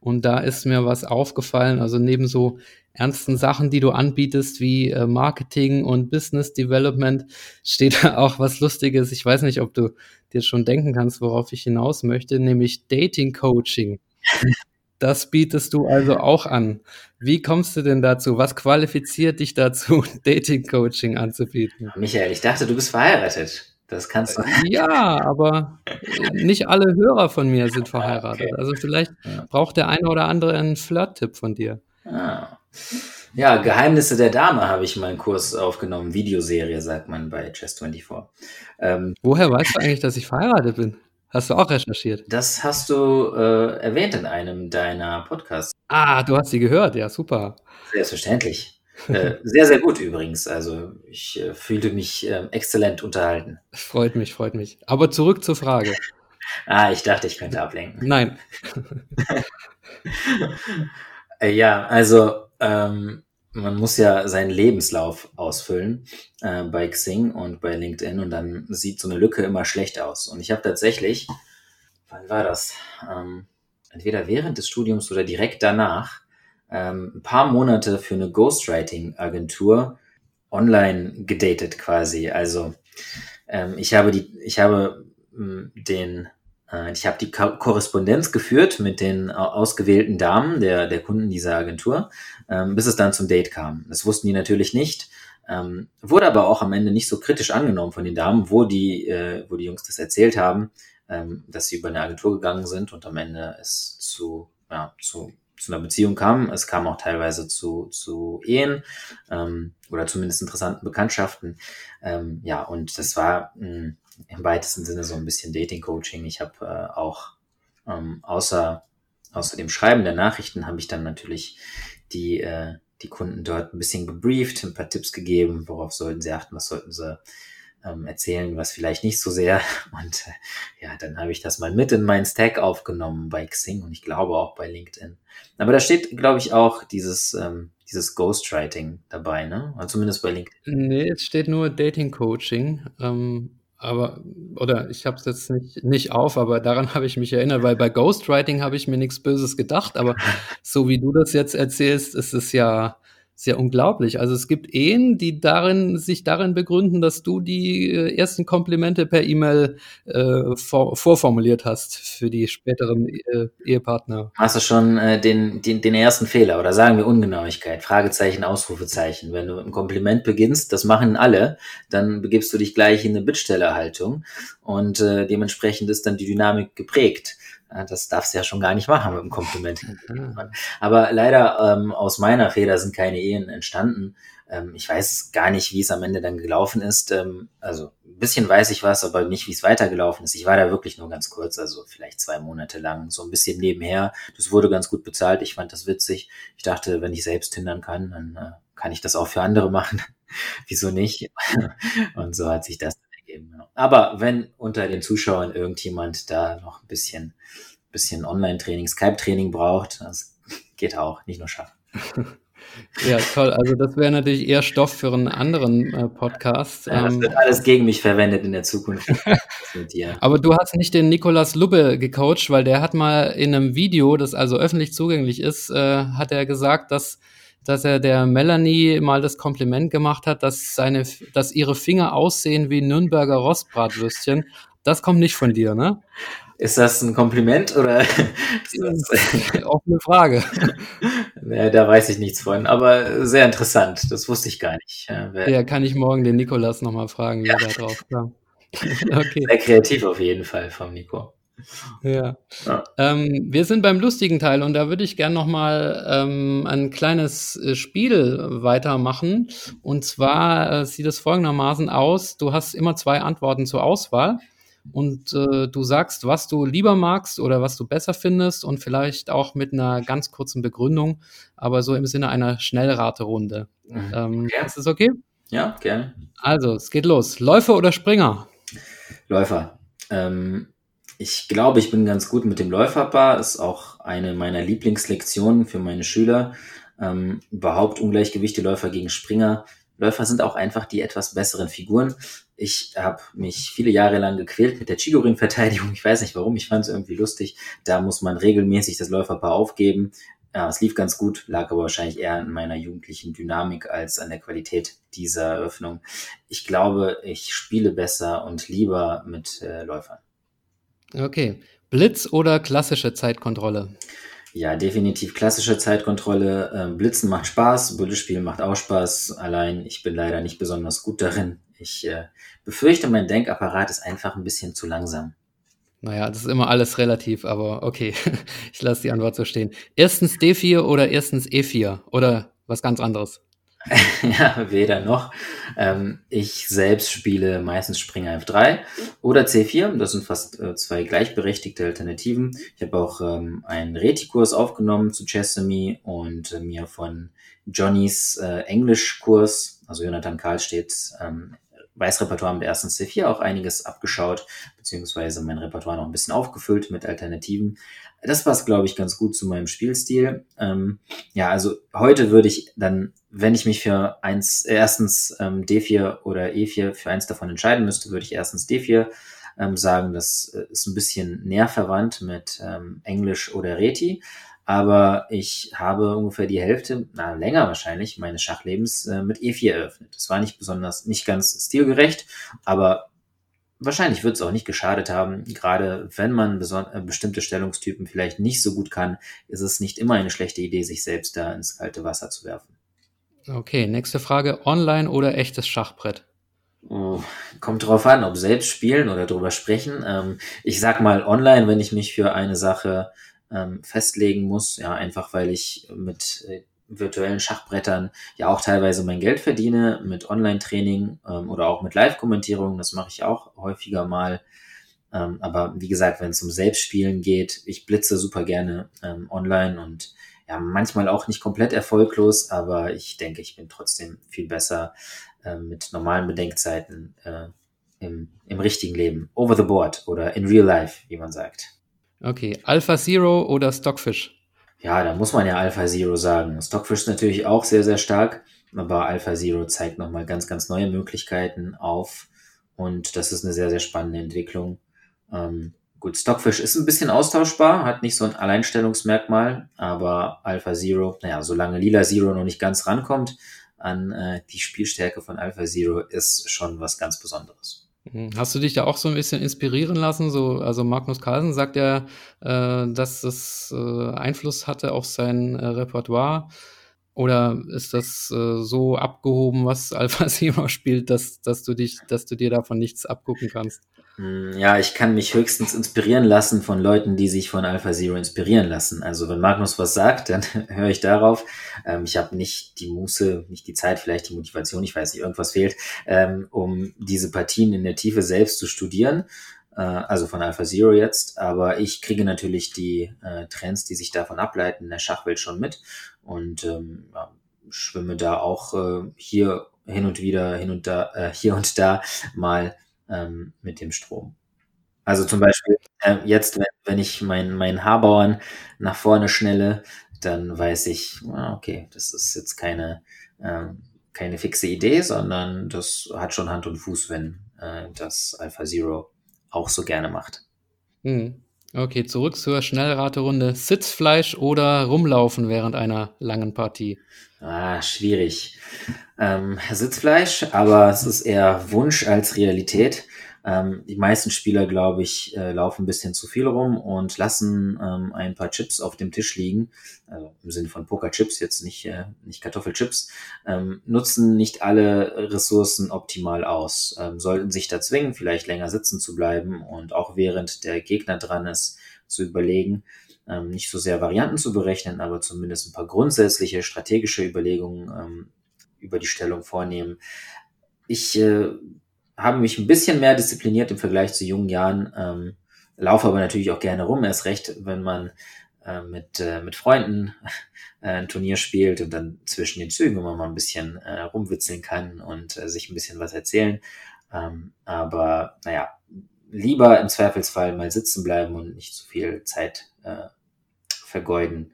und da ist mir was aufgefallen. Also neben so ernsten Sachen, die du anbietest, wie äh, Marketing und Business Development, steht da auch was Lustiges. Ich weiß nicht, ob du dir schon denken kannst, worauf ich hinaus möchte, nämlich Dating Coaching. Das bietest du also auch an. Wie kommst du denn dazu? Was qualifiziert dich dazu, Dating Coaching anzubieten? Michael, ich dachte, du bist verheiratet. Das kannst du. Ja, aber nicht alle Hörer von mir sind verheiratet. Okay. Also vielleicht braucht der eine oder andere einen Flirt-Tipp von dir. Ah. Ja, Geheimnisse der Dame habe ich meinen Kurs aufgenommen. Videoserie, sagt man bei Chess24. Ähm, Woher weißt du eigentlich, dass ich verheiratet bin? Hast du auch recherchiert? Das hast du äh, erwähnt in einem deiner Podcasts. Ah, du hast sie gehört, ja, super. Selbstverständlich. äh, sehr, sehr gut übrigens. Also ich äh, fühlte mich äh, exzellent unterhalten. Freut mich, freut mich. Aber zurück zur Frage. ah, ich dachte, ich könnte ablenken. Nein. Äh, ja, also ähm, man muss ja seinen Lebenslauf ausfüllen äh, bei Xing und bei LinkedIn und dann sieht so eine Lücke immer schlecht aus. Und ich habe tatsächlich, wann war das? Ähm, entweder während des Studiums oder direkt danach, ähm, ein paar Monate für eine Ghostwriting-Agentur online gedatet quasi. Also ähm, ich habe die, ich habe mh, hm, den ich habe die Korrespondenz geführt mit den ausgewählten Damen der, der Kunden dieser Agentur, ähm, bis es dann zum Date kam. Das wussten die natürlich nicht, ähm, wurde aber auch am Ende nicht so kritisch angenommen von den Damen, wo die, äh, wo die Jungs das erzählt haben, ähm, dass sie über eine Agentur gegangen sind und am Ende es zu, ja, zu, zu einer Beziehung kam. Es kam auch teilweise zu, zu Ehen oder zumindest interessanten Bekanntschaften. Ja, und das war mh, hm, im weitesten Sinne so ein bisschen Dating-Coaching. Ich habe äh, auch ähm, außer, außer dem Schreiben der Nachrichten habe ich dann natürlich die, äh, die Kunden dort ein bisschen gebrieft, ein paar Tipps gegeben, worauf sollten sie achten, was sollten sie ähm, erzählen, was vielleicht nicht so sehr. Und äh, ja, dann habe ich das mal mit in meinen Stack aufgenommen bei Xing und ich glaube auch bei LinkedIn. Aber da steht, glaube ich, auch dieses, ähm, dieses Ghostwriting dabei, ne? Also zumindest bei LinkedIn. Nee, es steht nur Dating Coaching. Ähm, aber, oder ich habe es jetzt nicht, nicht auf, aber daran habe ich mich erinnert, weil bei Ghostwriting habe ich mir nichts Böses gedacht, aber so wie du das jetzt erzählst, ist es ja sehr unglaublich. Also es gibt Ehen, die darin, sich darin begründen, dass du die äh, ersten Komplimente per E-Mail äh, vor, vorformuliert hast für die späteren äh, Ehepartner. Hast du schon äh, den, den, den ersten Fehler oder sagen wir Ungenauigkeit, Fragezeichen, Ausrufezeichen. Wenn du ein Kompliment beginnst, das machen alle, dann begibst du dich gleich in eine Bittstellerhaltung und äh, dementsprechend ist dann die Dynamik geprägt. Das darfst du ja schon gar nicht machen mit einem Kompliment. Mhm. Aber leider ähm, aus meiner Feder sind keine Ehen entstanden. Ähm, ich weiß gar nicht, wie es am Ende dann gelaufen ist. Ähm, also ein bisschen weiß ich was, aber nicht, wie es weitergelaufen ist. Ich war da wirklich nur ganz kurz, also vielleicht zwei Monate lang, so ein bisschen nebenher. Das wurde ganz gut bezahlt. Ich fand das witzig. Ich dachte, wenn ich selbst hindern kann, dann äh, kann ich das auch für andere machen. Wieso nicht? Und so hat sich das ergeben. Aber wenn unter den Zuschauern irgendjemand da noch ein bisschen, bisschen Online-Training, Skype-Training braucht, das geht auch, nicht nur schaffen. Ja, toll. Also das wäre natürlich eher Stoff für einen anderen äh, Podcast. Ja, das ähm, wird alles gegen mich verwendet in der Zukunft. Aber du hast nicht den Nikolas Lubbe gecoacht, weil der hat mal in einem Video, das also öffentlich zugänglich ist, äh, hat er gesagt, dass dass er der Melanie mal das Kompliment gemacht hat, dass seine, dass ihre Finger aussehen wie Nürnberger Rostbratwürstchen. Das kommt nicht von dir, ne? Ist das ein Kompliment oder? Offene Frage. ja, da weiß ich nichts von, aber sehr interessant. Das wusste ich gar nicht. Ja, kann ich morgen den Nikolas nochmal fragen, wie ja. er da drauf kam. okay. Sehr kreativ auf jeden Fall vom Nico. Ja. ja. Ähm, wir sind beim lustigen Teil und da würde ich gerne noch mal ähm, ein kleines äh, Spiel weitermachen. Und zwar äh, sieht es folgendermaßen aus: Du hast immer zwei Antworten zur Auswahl und äh, du sagst, was du lieber magst oder was du besser findest und vielleicht auch mit einer ganz kurzen Begründung, aber so im Sinne einer Schnellraterunde. Mhm. Ähm, okay. Ist das okay? Ja, gerne. Also, es geht los. Läufer oder Springer? Läufer. Ähm, ich glaube, ich bin ganz gut mit dem Läuferpaar. Ist auch eine meiner Lieblingslektionen für meine Schüler. Ähm, überhaupt Ungleichgewichte Läufer gegen Springer. Läufer sind auch einfach die etwas besseren Figuren. Ich habe mich viele Jahre lang gequält mit der Chigorin-Verteidigung. Ich weiß nicht warum, ich fand es irgendwie lustig. Da muss man regelmäßig das Läuferpaar aufgeben. Ja, es lief ganz gut, lag aber wahrscheinlich eher an meiner jugendlichen Dynamik als an der Qualität dieser Eröffnung. Ich glaube, ich spiele besser und lieber mit äh, Läufern. Okay. Blitz oder klassische Zeitkontrolle? Ja, definitiv klassische Zeitkontrolle. Ähm, Blitzen macht Spaß, Bullespielen macht auch Spaß. Allein ich bin leider nicht besonders gut darin. Ich äh, befürchte, mein Denkapparat ist einfach ein bisschen zu langsam. Naja, das ist immer alles relativ, aber okay, ich lasse die Antwort so stehen. Erstens D4 oder erstens E4 oder was ganz anderes? ja, weder noch. Ähm, ich selbst spiele meistens Springer F3 oder C4. Das sind fast äh, zwei gleichberechtigte Alternativen. Ich habe auch ähm, einen Reti-Kurs aufgenommen zu Chessamy und äh, mir von Johnnys äh, Englischkurs, also Jonathan Karl steht ähm, Weißrepertoire mit ersten C4 auch einiges abgeschaut, beziehungsweise mein Repertoire noch ein bisschen aufgefüllt mit Alternativen. Das passt, glaube ich, ganz gut zu meinem Spielstil. Ähm, ja, also heute würde ich dann, wenn ich mich für eins, erstens ähm, D4 oder E4 für eins davon entscheiden müsste, würde ich erstens D4 ähm, sagen. Das äh, ist ein bisschen näher verwandt mit ähm, Englisch oder Reti. Aber ich habe ungefähr die Hälfte, na länger wahrscheinlich, meines Schachlebens äh, mit E4 eröffnet. Das war nicht besonders, nicht ganz stilgerecht, aber wahrscheinlich wird es auch nicht geschadet haben. Gerade wenn man äh, bestimmte Stellungstypen vielleicht nicht so gut kann, ist es nicht immer eine schlechte Idee, sich selbst da ins kalte Wasser zu werfen. Okay, nächste Frage. Online oder echtes Schachbrett? Oh, kommt drauf an, ob selbst spielen oder drüber sprechen. Ähm, ich sag mal online, wenn ich mich für eine Sache ähm, festlegen muss. Ja, einfach weil ich mit äh, virtuellen Schachbrettern ja auch teilweise mein Geld verdiene mit Online-Training ähm, oder auch mit Live-Kommentierung. Das mache ich auch häufiger mal. Ähm, aber wie gesagt, wenn es um Selbstspielen geht, ich blitze super gerne ähm, online und ja, manchmal auch nicht komplett erfolglos, aber ich denke, ich bin trotzdem viel besser äh, mit normalen Bedenkzeiten äh, im, im richtigen Leben. Over the board oder in real life, wie man sagt. Okay, Alpha Zero oder Stockfish? Ja, da muss man ja Alpha Zero sagen. Stockfish ist natürlich auch sehr, sehr stark, aber Alpha Zero zeigt nochmal ganz, ganz neue Möglichkeiten auf und das ist eine sehr, sehr spannende Entwicklung. Ähm, gut, Stockfish ist ein bisschen austauschbar, hat nicht so ein Alleinstellungsmerkmal, aber Alpha Zero, naja, solange Lila Zero noch nicht ganz rankommt an äh, die Spielstärke von Alpha Zero, ist schon was ganz Besonderes. Mhm. Hast du dich da auch so ein bisschen inspirieren lassen? So, also Magnus Carlsen sagt ja, äh, dass das äh, Einfluss hatte auf sein äh, Repertoire. Oder ist das äh, so abgehoben, was Alpha Zero spielt, dass, dass du dich, dass du dir davon nichts abgucken kannst? Hm, ja, ich kann mich höchstens inspirieren lassen von Leuten, die sich von Alpha Zero inspirieren lassen. Also wenn Magnus was sagt, dann höre ich darauf. Ähm, ich habe nicht die Muße, nicht die Zeit, vielleicht die Motivation, ich weiß nicht, irgendwas fehlt, ähm, um diese Partien in der Tiefe selbst zu studieren. Äh, also von Alpha Zero jetzt. Aber ich kriege natürlich die äh, Trends, die sich davon ableiten, in der Schachwelt schon mit. Und ähm, ja, schwimme da auch äh, hier hin und wieder, hin und da, äh, hier und da mal ähm, mit dem Strom. Also zum Beispiel äh, jetzt, wenn, wenn ich meinen mein Haarbauern nach vorne schnelle, dann weiß ich, ah, okay, das ist jetzt keine, äh, keine fixe Idee, sondern das hat schon Hand und Fuß, wenn äh, das Alpha Zero auch so gerne macht. Hm. Okay, zurück zur Schnellraterunde. Sitzfleisch oder rumlaufen während einer langen Partie? Ah, schwierig. Ähm, Sitzfleisch, aber es ist eher Wunsch als Realität. Ähm, die meisten Spieler, glaube ich, äh, laufen ein bisschen zu viel rum und lassen ähm, ein paar Chips auf dem Tisch liegen, also im Sinne von Pokerchips, jetzt nicht, äh, nicht Kartoffelchips, ähm, nutzen nicht alle Ressourcen optimal aus, ähm, sollten sich da zwingen, vielleicht länger sitzen zu bleiben und auch während der Gegner dran ist, zu überlegen, ähm, nicht so sehr Varianten zu berechnen, aber zumindest ein paar grundsätzliche strategische Überlegungen ähm, über die Stellung vornehmen. Ich äh, habe mich ein bisschen mehr diszipliniert im Vergleich zu jungen Jahren, ähm, laufe aber natürlich auch gerne rum, erst recht, wenn man äh, mit, äh, mit Freunden äh, ein Turnier spielt und dann zwischen den Zügen immer mal ein bisschen äh, rumwitzeln kann und äh, sich ein bisschen was erzählen. Ähm, aber naja, lieber im Zweifelsfall mal sitzen bleiben und nicht zu viel Zeit äh, vergeuden,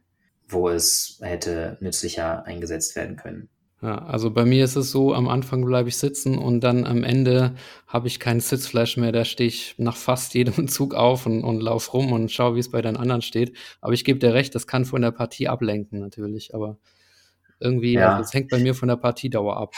wo es hätte nützlicher eingesetzt werden können. Ja, also bei mir ist es so, am Anfang bleibe ich sitzen und dann am Ende habe ich kein Sitzfleisch mehr. Da stehe ich nach fast jedem Zug auf und, und laufe rum und schaue, wie es bei den anderen steht. Aber ich gebe dir recht, das kann von der Partie ablenken natürlich. Aber irgendwie, ja. also, es hängt bei mir von der Partiedauer ab.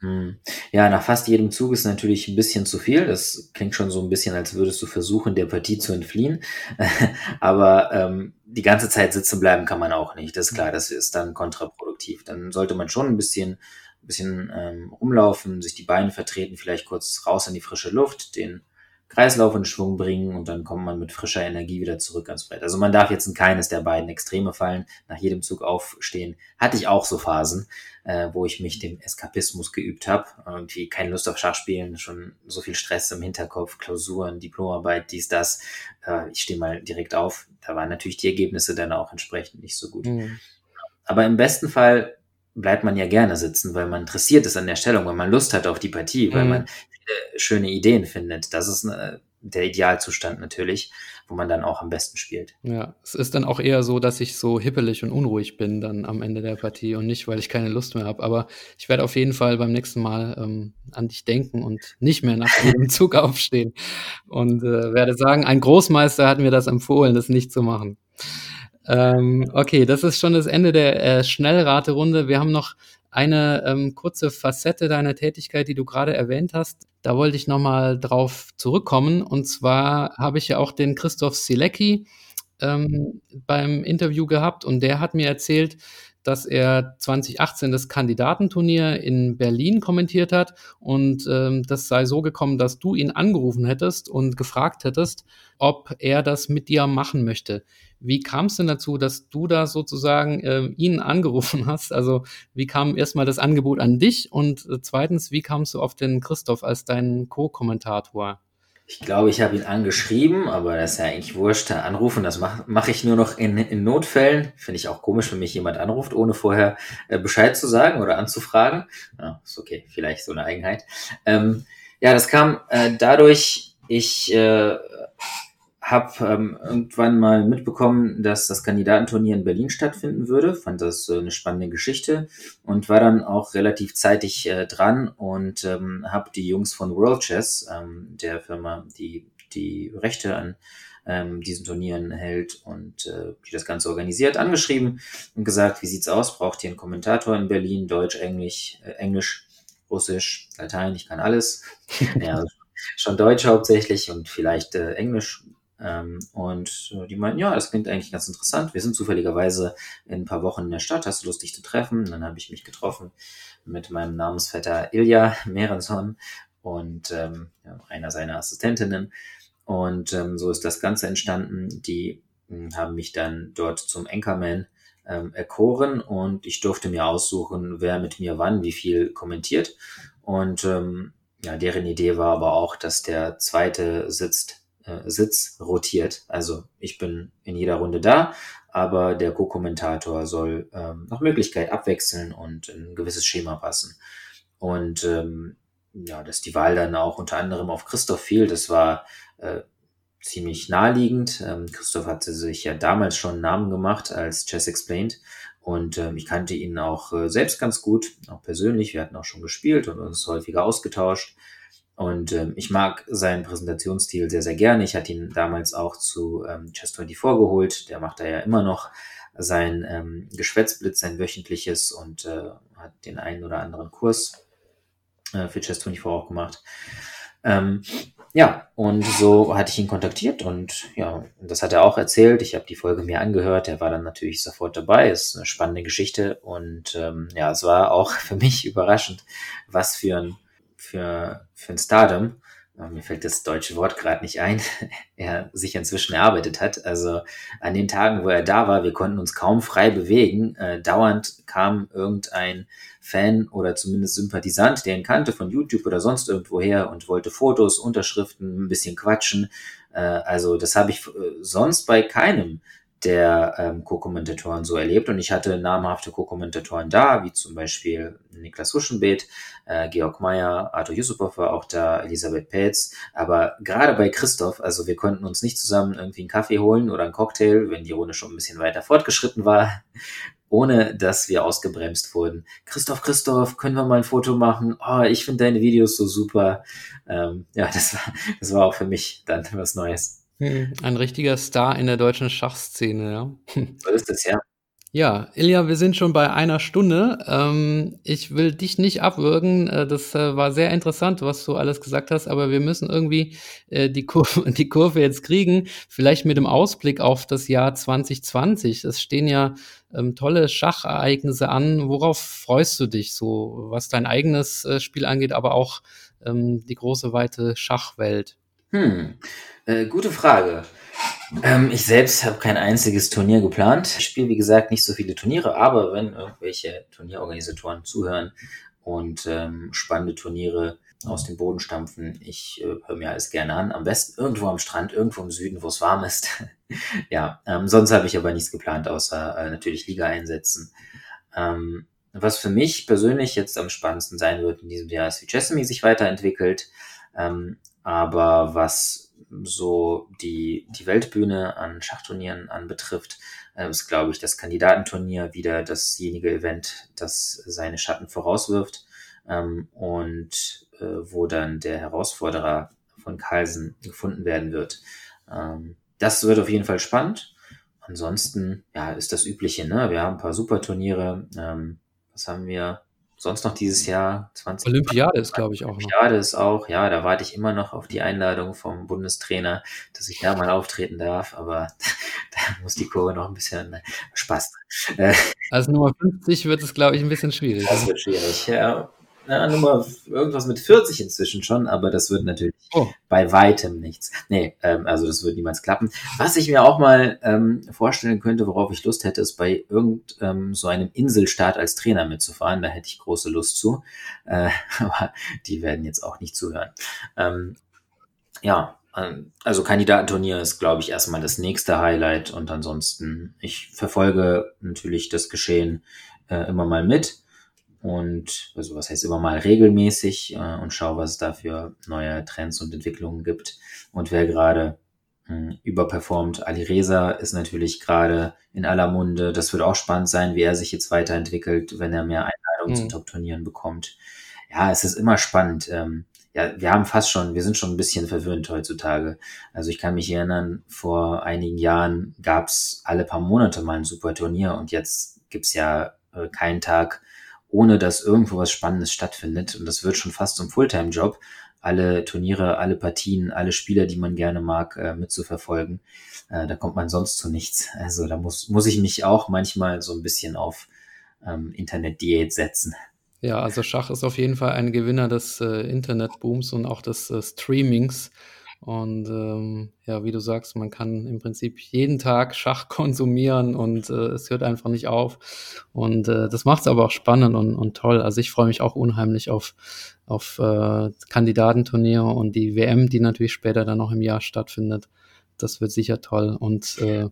Hm. Ja, nach fast jedem Zug ist natürlich ein bisschen zu viel. Das klingt schon so ein bisschen, als würdest du versuchen, der Partie zu entfliehen. Aber ähm, die ganze Zeit sitzen bleiben kann man auch nicht. Das ist klar, das ist dann kontraproduktiv. Dann sollte man schon ein bisschen, ein bisschen ähm, rumlaufen, sich die Beine vertreten, vielleicht kurz raus in die frische Luft, den Kreislauf in Schwung bringen und dann kommt man mit frischer Energie wieder zurück ans Brett. Also man darf jetzt in keines der beiden Extreme fallen, nach jedem Zug aufstehen. Hatte ich auch so Phasen, äh, wo ich mich dem Eskapismus geübt habe. Irgendwie keine Lust auf Schachspielen, schon so viel Stress im Hinterkopf, Klausuren, Diplomarbeit, dies, das. Äh, ich stehe mal direkt auf. Da waren natürlich die Ergebnisse dann auch entsprechend nicht so gut. Mhm. Aber im besten Fall bleibt man ja gerne sitzen, weil man interessiert ist an der Stellung, weil man Lust hat auf die Partie, weil mhm. man schöne Ideen findet. Das ist eine, der Idealzustand natürlich, wo man dann auch am besten spielt. Ja, es ist dann auch eher so, dass ich so hippelig und unruhig bin dann am Ende der Partie und nicht, weil ich keine Lust mehr habe. Aber ich werde auf jeden Fall beim nächsten Mal ähm, an dich denken und nicht mehr nach jedem Zug aufstehen und äh, werde sagen, ein Großmeister hat mir das empfohlen, das nicht zu machen. Ähm, okay, das ist schon das Ende der äh, Schnellraterunde. Wir haben noch eine ähm, kurze Facette deiner Tätigkeit, die du gerade erwähnt hast. Da wollte ich nochmal drauf zurückkommen. Und zwar habe ich ja auch den Christoph Silecki ähm, beim Interview gehabt und der hat mir erzählt, dass er 2018 das Kandidatenturnier in Berlin kommentiert hat und ähm, das sei so gekommen, dass du ihn angerufen hättest und gefragt hättest, ob er das mit dir machen möchte. Wie kam es denn dazu, dass du da sozusagen äh, ihn angerufen hast? Also wie kam erstmal das Angebot an dich und äh, zweitens, wie kamst du auf den Christoph als deinen Co-Kommentator? Ich glaube, ich habe ihn angeschrieben, aber das ist ja eigentlich wurscht. Anrufen, das mache mach ich nur noch in, in Notfällen. Finde ich auch komisch, wenn mich jemand anruft, ohne vorher äh, Bescheid zu sagen oder anzufragen. Ja, ist okay, vielleicht so eine Eigenheit. Ähm, ja, das kam äh, dadurch, ich äh, habe ähm, irgendwann mal mitbekommen, dass das Kandidatenturnier in Berlin stattfinden würde, fand das äh, eine spannende Geschichte und war dann auch relativ zeitig äh, dran und ähm, habe die Jungs von World Chess, ähm, der Firma, die die Rechte an ähm, diesen Turnieren hält und äh, die das Ganze organisiert, angeschrieben und gesagt, wie sieht's aus? Braucht ihr einen Kommentator in Berlin? Deutsch, Englisch, äh, Englisch, Russisch, Latein, ich kann alles. ja, schon Deutsch hauptsächlich und vielleicht äh, Englisch und äh, die meinten, ja, das klingt eigentlich ganz interessant. Wir sind zufälligerweise in ein paar Wochen in der Stadt. Hast du Lust, dich zu treffen? Und dann habe ich mich getroffen mit meinem Namensvetter Ilja Merenson und ähm, einer seiner Assistentinnen. Und ähm, so ist das Ganze entstanden. Die äh, haben mich dann dort zum Anchorman ähm, erkoren und ich durfte mir aussuchen, wer mit mir wann wie viel kommentiert. Und ähm, ja, deren Idee war aber auch, dass der zweite sitzt äh, Sitz rotiert. Also ich bin in jeder Runde da, aber der Co-Kommentator soll ähm, nach Möglichkeit abwechseln und ein gewisses Schema passen. Und ähm, ja, dass die Wahl dann auch unter anderem auf Christoph fiel, das war äh, ziemlich naheliegend. Ähm, Christoph hatte sich ja damals schon einen Namen gemacht als Chess Explained und ähm, ich kannte ihn auch äh, selbst ganz gut, auch persönlich. Wir hatten auch schon gespielt und uns häufiger ausgetauscht. Und ähm, ich mag seinen Präsentationsstil sehr, sehr gerne. Ich hatte ihn damals auch zu ähm, Chess24 geholt. Der macht da ja immer noch sein ähm, Geschwätzblitz, sein wöchentliches und äh, hat den einen oder anderen Kurs äh, für Chess24 auch gemacht. Ähm, ja, und so hatte ich ihn kontaktiert und ja, das hat er auch erzählt. Ich habe die Folge mir angehört. Er war dann natürlich sofort dabei. Ist eine spannende Geschichte und ähm, ja, es war auch für mich überraschend, was für ein für für ein Stardom mir fällt das deutsche Wort gerade nicht ein, er sich inzwischen erarbeitet hat. Also an den Tagen, wo er da war, wir konnten uns kaum frei bewegen. Äh, dauernd kam irgendein Fan oder zumindest Sympathisant, der ihn kannte von YouTube oder sonst irgendwoher und wollte Fotos, Unterschriften, ein bisschen quatschen. Äh, also das habe ich äh, sonst bei keinem der ähm, Co-Kommentatoren so erlebt. Und ich hatte namhafte Co-Kommentatoren da, wie zum Beispiel Niklas Huschenbeet, äh, Georg Meyer, Arthur Yusupov war auch da, Elisabeth Pelz. Aber gerade bei Christoph, also wir konnten uns nicht zusammen irgendwie einen Kaffee holen oder einen Cocktail, wenn die Runde schon ein bisschen weiter fortgeschritten war, ohne dass wir ausgebremst wurden. Christoph, Christoph, können wir mal ein Foto machen? Oh, ich finde deine Videos so super. Ähm, ja, das war, das war auch für mich dann was Neues. Hm, ein richtiger Star in der deutschen Schachszene, ja. So ist es, ja. Ja, Ilja, wir sind schon bei einer Stunde. Ähm, ich will dich nicht abwürgen. Äh, das äh, war sehr interessant, was du alles gesagt hast, aber wir müssen irgendwie äh, die, Kurve, die Kurve jetzt kriegen. Vielleicht mit dem Ausblick auf das Jahr 2020. Es stehen ja ähm, tolle Schachereignisse an. Worauf freust du dich so, was dein eigenes äh, Spiel angeht, aber auch ähm, die große, weite Schachwelt? Hm, äh, gute Frage. Ähm, ich selbst habe kein einziges Turnier geplant. Ich spiele, wie gesagt, nicht so viele Turniere, aber wenn irgendwelche Turnierorganisatoren zuhören und ähm, spannende Turniere aus dem Boden stampfen, ich äh, höre mir alles gerne an. Am besten irgendwo am Strand, irgendwo im Süden, wo es warm ist. ja, ähm, sonst habe ich aber nichts geplant, außer äh, natürlich Liga einsetzen. Ähm, was für mich persönlich jetzt am spannendsten sein wird in diesem Jahr ist, wie Chessamy sich weiterentwickelt. Aber was so die, die Weltbühne an Schachturnieren anbetrifft, äh, ist, glaube ich, das Kandidatenturnier wieder dasjenige Event, das seine Schatten vorauswirft ähm, und äh, wo dann der Herausforderer von Carlsen gefunden werden wird. Ähm, das wird auf jeden Fall spannend. Ansonsten, ja, ist das Übliche, ne? Wir haben ein paar Superturniere. Ähm, was haben wir? Sonst noch dieses Jahr 20. Olympiade ist, glaube ich, auch. Olympiade noch. ist auch, ja, da warte ich immer noch auf die Einladung vom Bundestrainer, dass ich da mal auftreten darf, aber da muss die Kurve noch ein bisschen äh, Spaß. Also Nummer 50 wird es, glaube ich, ein bisschen schwierig. Das wird schwierig, ja na, Nummer irgendwas mit 40 inzwischen schon, aber das wird natürlich oh. bei weitem nichts. Nee, ähm, also das wird niemals klappen. Was ich mir auch mal ähm, vorstellen könnte, worauf ich Lust hätte, ist bei irgend ähm, so einem Inselstaat als Trainer mitzufahren. Da hätte ich große Lust zu. Äh, aber die werden jetzt auch nicht zuhören. Ähm, ja, ähm, also Kandidatenturnier ist, glaube ich, erstmal das nächste Highlight und ansonsten, ich verfolge natürlich das Geschehen äh, immer mal mit und also was heißt immer mal regelmäßig äh, und schaue, was es da für neue Trends und Entwicklungen gibt. Und wer gerade hm, überperformt, Ali Reza ist natürlich gerade in aller Munde. Das wird auch spannend sein, wie er sich jetzt weiterentwickelt, wenn er mehr Einladungen mhm. zu Top-Turnieren bekommt. Ja, es ist immer spannend. Ähm, ja, wir haben fast schon, wir sind schon ein bisschen verwöhnt heutzutage. Also ich kann mich erinnern, vor einigen Jahren gab's alle paar Monate mal ein super Turnier und jetzt gibt's ja äh, keinen Tag, ohne dass irgendwo was Spannendes stattfindet. Und das wird schon fast zum Fulltime-Job, alle Turniere, alle Partien, alle Spieler, die man gerne mag, äh, mitzuverfolgen. Äh, da kommt man sonst zu nichts. Also da muss, muss ich mich auch manchmal so ein bisschen auf ähm, Internet-Diät setzen. Ja, also Schach ist auf jeden Fall ein Gewinner des äh, Internetbooms und auch des äh, Streamings. Und ähm, ja, wie du sagst, man kann im Prinzip jeden Tag Schach konsumieren und äh, es hört einfach nicht auf. Und äh, das macht es aber auch spannend und, und toll. Also ich freue mich auch unheimlich auf, auf äh, Kandidatenturniere und die WM, die natürlich später dann noch im Jahr stattfindet. Das wird sicher toll. Und äh,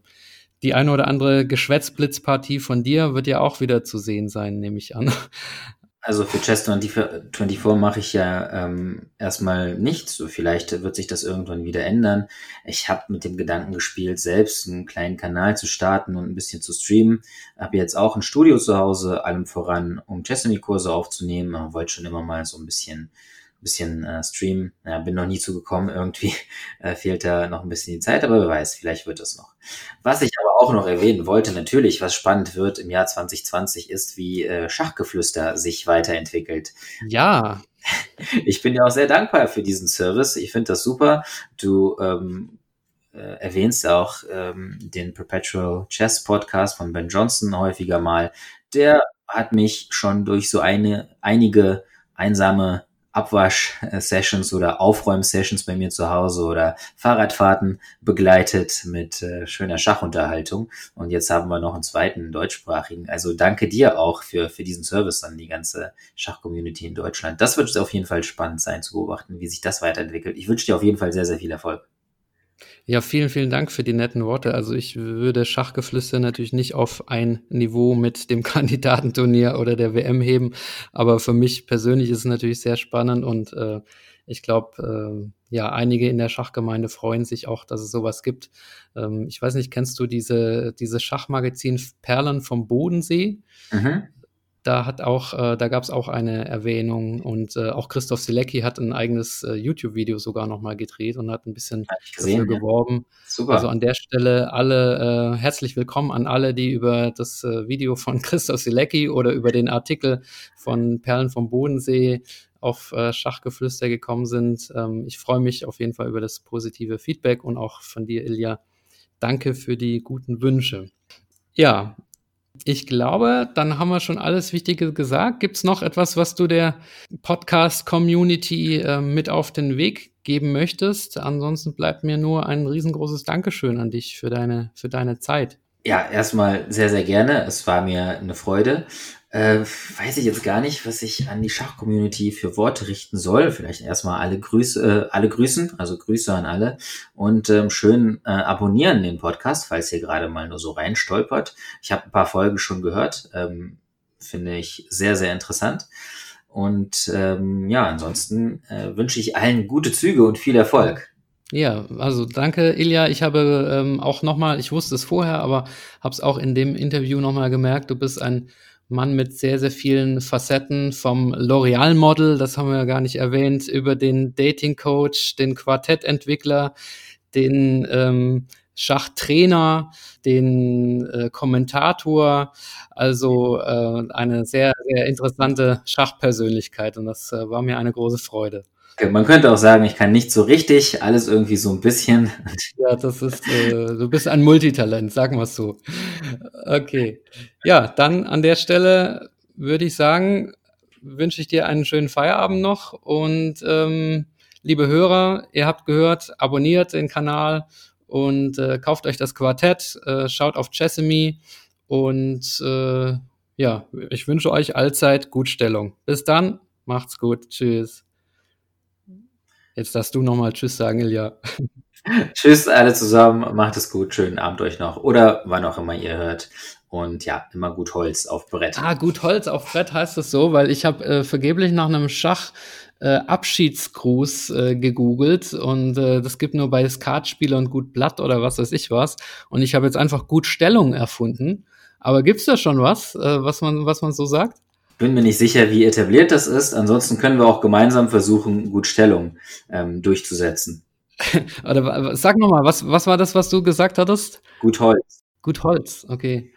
die eine oder andere Geschwätzblitzpartie von dir wird ja auch wieder zu sehen sein, nehme ich an. Also für Chess 24, 24 mache ich ja ähm, erstmal nichts. So vielleicht wird sich das irgendwann wieder ändern. Ich habe mit dem Gedanken gespielt, selbst einen kleinen Kanal zu starten und ein bisschen zu streamen. Habe jetzt auch ein Studio zu Hause, allem voran, um Chessamy-Kurse aufzunehmen. Wollte schon immer mal so ein bisschen bisschen äh, streamen. Ja, bin noch nie zugekommen. Irgendwie äh, fehlt da noch ein bisschen die Zeit, aber wer weiß, vielleicht wird das noch. Was ich aber auch noch erwähnen wollte, natürlich, was spannend wird im Jahr 2020, ist, wie äh, Schachgeflüster sich weiterentwickelt. Ja. Ich bin dir auch sehr dankbar für diesen Service. Ich finde das super. Du ähm, äh, erwähnst auch ähm, den Perpetual Chess Podcast von Ben Johnson häufiger mal. Der hat mich schon durch so eine einige einsame Abwasch-Sessions oder Aufräum-Sessions bei mir zu Hause oder Fahrradfahrten begleitet mit äh, schöner Schachunterhaltung. Und jetzt haben wir noch einen zweiten deutschsprachigen. Also danke dir auch für, für diesen Service an die ganze Schachcommunity in Deutschland. Das wird auf jeden Fall spannend sein zu beobachten, wie sich das weiterentwickelt. Ich wünsche dir auf jeden Fall sehr, sehr viel Erfolg. Ja, vielen, vielen Dank für die netten Worte. Also ich würde Schachgeflüster natürlich nicht auf ein Niveau mit dem Kandidatenturnier oder der WM heben, aber für mich persönlich ist es natürlich sehr spannend und äh, ich glaube, äh, ja, einige in der Schachgemeinde freuen sich auch, dass es sowas gibt. Ähm, ich weiß nicht, kennst du diese, diese Schachmagazin Perlen vom Bodensee? Mhm. Da hat auch, äh, da gab es auch eine Erwähnung und äh, auch Christoph Silecki hat ein eigenes äh, YouTube-Video sogar nochmal gedreht und hat ein bisschen gesehen, dafür geworben. Super. Also an der Stelle alle äh, herzlich willkommen an alle, die über das äh, Video von Christoph Silecki oder über den Artikel von Perlen vom Bodensee auf äh, Schachgeflüster gekommen sind. Ähm, ich freue mich auf jeden Fall über das positive Feedback und auch von dir, Ilja. Danke für die guten Wünsche. Ja, ich glaube, dann haben wir schon alles Wichtige gesagt. Gibt es noch etwas, was du der Podcast-Community äh, mit auf den Weg geben möchtest? Ansonsten bleibt mir nur ein riesengroßes Dankeschön an dich für deine, für deine Zeit. Ja, erstmal sehr, sehr gerne. Es war mir eine Freude. Äh, weiß ich jetzt gar nicht, was ich an die Schachcommunity für Worte richten soll. Vielleicht erstmal alle Grüße, äh, alle grüßen, also Grüße an alle und ähm, schön äh, abonnieren den Podcast, falls ihr gerade mal nur so rein stolpert. Ich habe ein paar Folgen schon gehört, ähm, finde ich sehr, sehr interessant. Und ähm, ja, ansonsten äh, wünsche ich allen gute Züge und viel Erfolg. Ja, also danke, Ilja. Ich habe ähm, auch nochmal, ich wusste es vorher, aber habe es auch in dem Interview nochmal gemerkt, du bist ein Mann mit sehr, sehr vielen Facetten vom L'Oreal-Model, das haben wir ja gar nicht erwähnt, über den Dating-Coach, den Quartettentwickler, den ähm, Schachtrainer, den äh, Kommentator, also äh, eine sehr, sehr interessante Schachpersönlichkeit und das äh, war mir eine große Freude. Man könnte auch sagen, ich kann nicht so richtig, alles irgendwie so ein bisschen. Ja, das ist, äh, du bist ein Multitalent, sagen wir es so. Okay. Ja, dann an der Stelle würde ich sagen, wünsche ich dir einen schönen Feierabend noch und ähm, liebe Hörer, ihr habt gehört, abonniert den Kanal und äh, kauft euch das Quartett, äh, schaut auf Chessemy und äh, ja, ich wünsche euch allzeit Gutstellung. Bis dann, macht's gut, tschüss. Jetzt darfst du nochmal Tschüss sagen, Ilja. Tschüss alle zusammen, macht es gut, schönen Abend euch noch oder wann auch immer ihr hört. Und ja, immer gut Holz auf Brett. Ah, gut Holz auf Brett heißt das so, weil ich habe äh, vergeblich nach einem Schach äh, Abschiedsgruß äh, gegoogelt und äh, das gibt nur bei Skatspieler und gut Blatt oder was weiß ich was. Und ich habe jetzt einfach gut Stellung erfunden. Aber gibt's da schon was, äh, was man, was man so sagt? Bin mir nicht sicher, wie etabliert das ist. Ansonsten können wir auch gemeinsam versuchen, gut Stellung ähm, durchzusetzen. Oder sag nochmal, was, was war das, was du gesagt hattest? Gut Holz. Gut Holz, okay.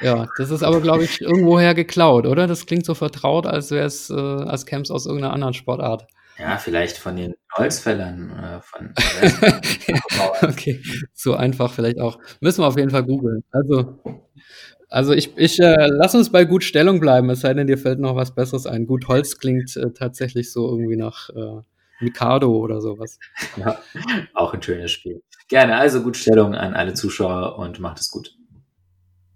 Ja, das ist aber, glaube ich, irgendwoher geklaut, oder? Das klingt so vertraut, als wäre es, äh, als käme es aus irgendeiner anderen Sportart. Ja, vielleicht von den Holzfällern. Äh, von, okay, so einfach vielleicht auch. Müssen wir auf jeden Fall googeln. Also, also ich, ich äh, lass uns bei gut Stellung bleiben, es sei denn, dir fällt noch was Besseres ein. Gut Holz klingt äh, tatsächlich so irgendwie nach äh, Mikado oder sowas. Ja, auch ein schönes Spiel. Gerne, also gut Stellung an alle Zuschauer und macht es gut.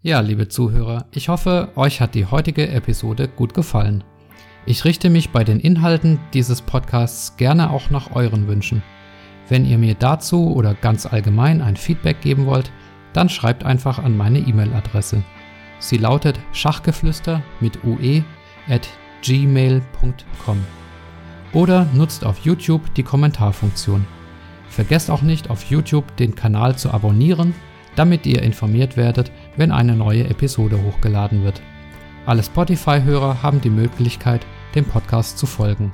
Ja, liebe Zuhörer, ich hoffe, euch hat die heutige Episode gut gefallen. Ich richte mich bei den Inhalten dieses Podcasts gerne auch nach euren Wünschen. Wenn ihr mir dazu oder ganz allgemein ein Feedback geben wollt, dann schreibt einfach an meine E-Mail-Adresse Sie lautet Schachgeflüster mit ue at gmail.com. Oder nutzt auf YouTube die Kommentarfunktion. Vergesst auch nicht auf YouTube den Kanal zu abonnieren, damit ihr informiert werdet, wenn eine neue Episode hochgeladen wird. Alle Spotify-Hörer haben die Möglichkeit, dem Podcast zu folgen.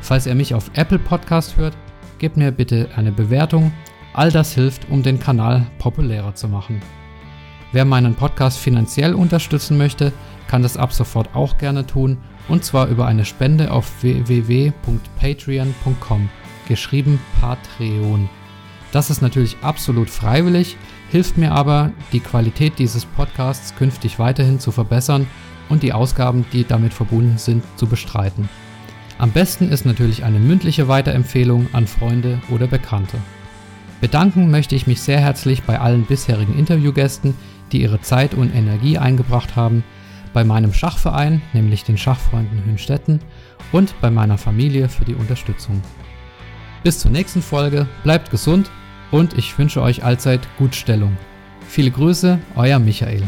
Falls ihr mich auf Apple Podcast hört, gebt mir bitte eine Bewertung. All das hilft, um den Kanal populärer zu machen. Wer meinen Podcast finanziell unterstützen möchte, kann das ab sofort auch gerne tun und zwar über eine Spende auf www.patreon.com, geschrieben Patreon. Das ist natürlich absolut freiwillig, hilft mir aber, die Qualität dieses Podcasts künftig weiterhin zu verbessern und die Ausgaben, die damit verbunden sind, zu bestreiten. Am besten ist natürlich eine mündliche Weiterempfehlung an Freunde oder Bekannte. Bedanken möchte ich mich sehr herzlich bei allen bisherigen Interviewgästen, die ihre Zeit und Energie eingebracht haben, bei meinem Schachverein, nämlich den Schachfreunden Hünstetten, und bei meiner Familie für die Unterstützung. Bis zur nächsten Folge, bleibt gesund und ich wünsche euch allzeit gut Stellung. Viele Grüße, euer Michael.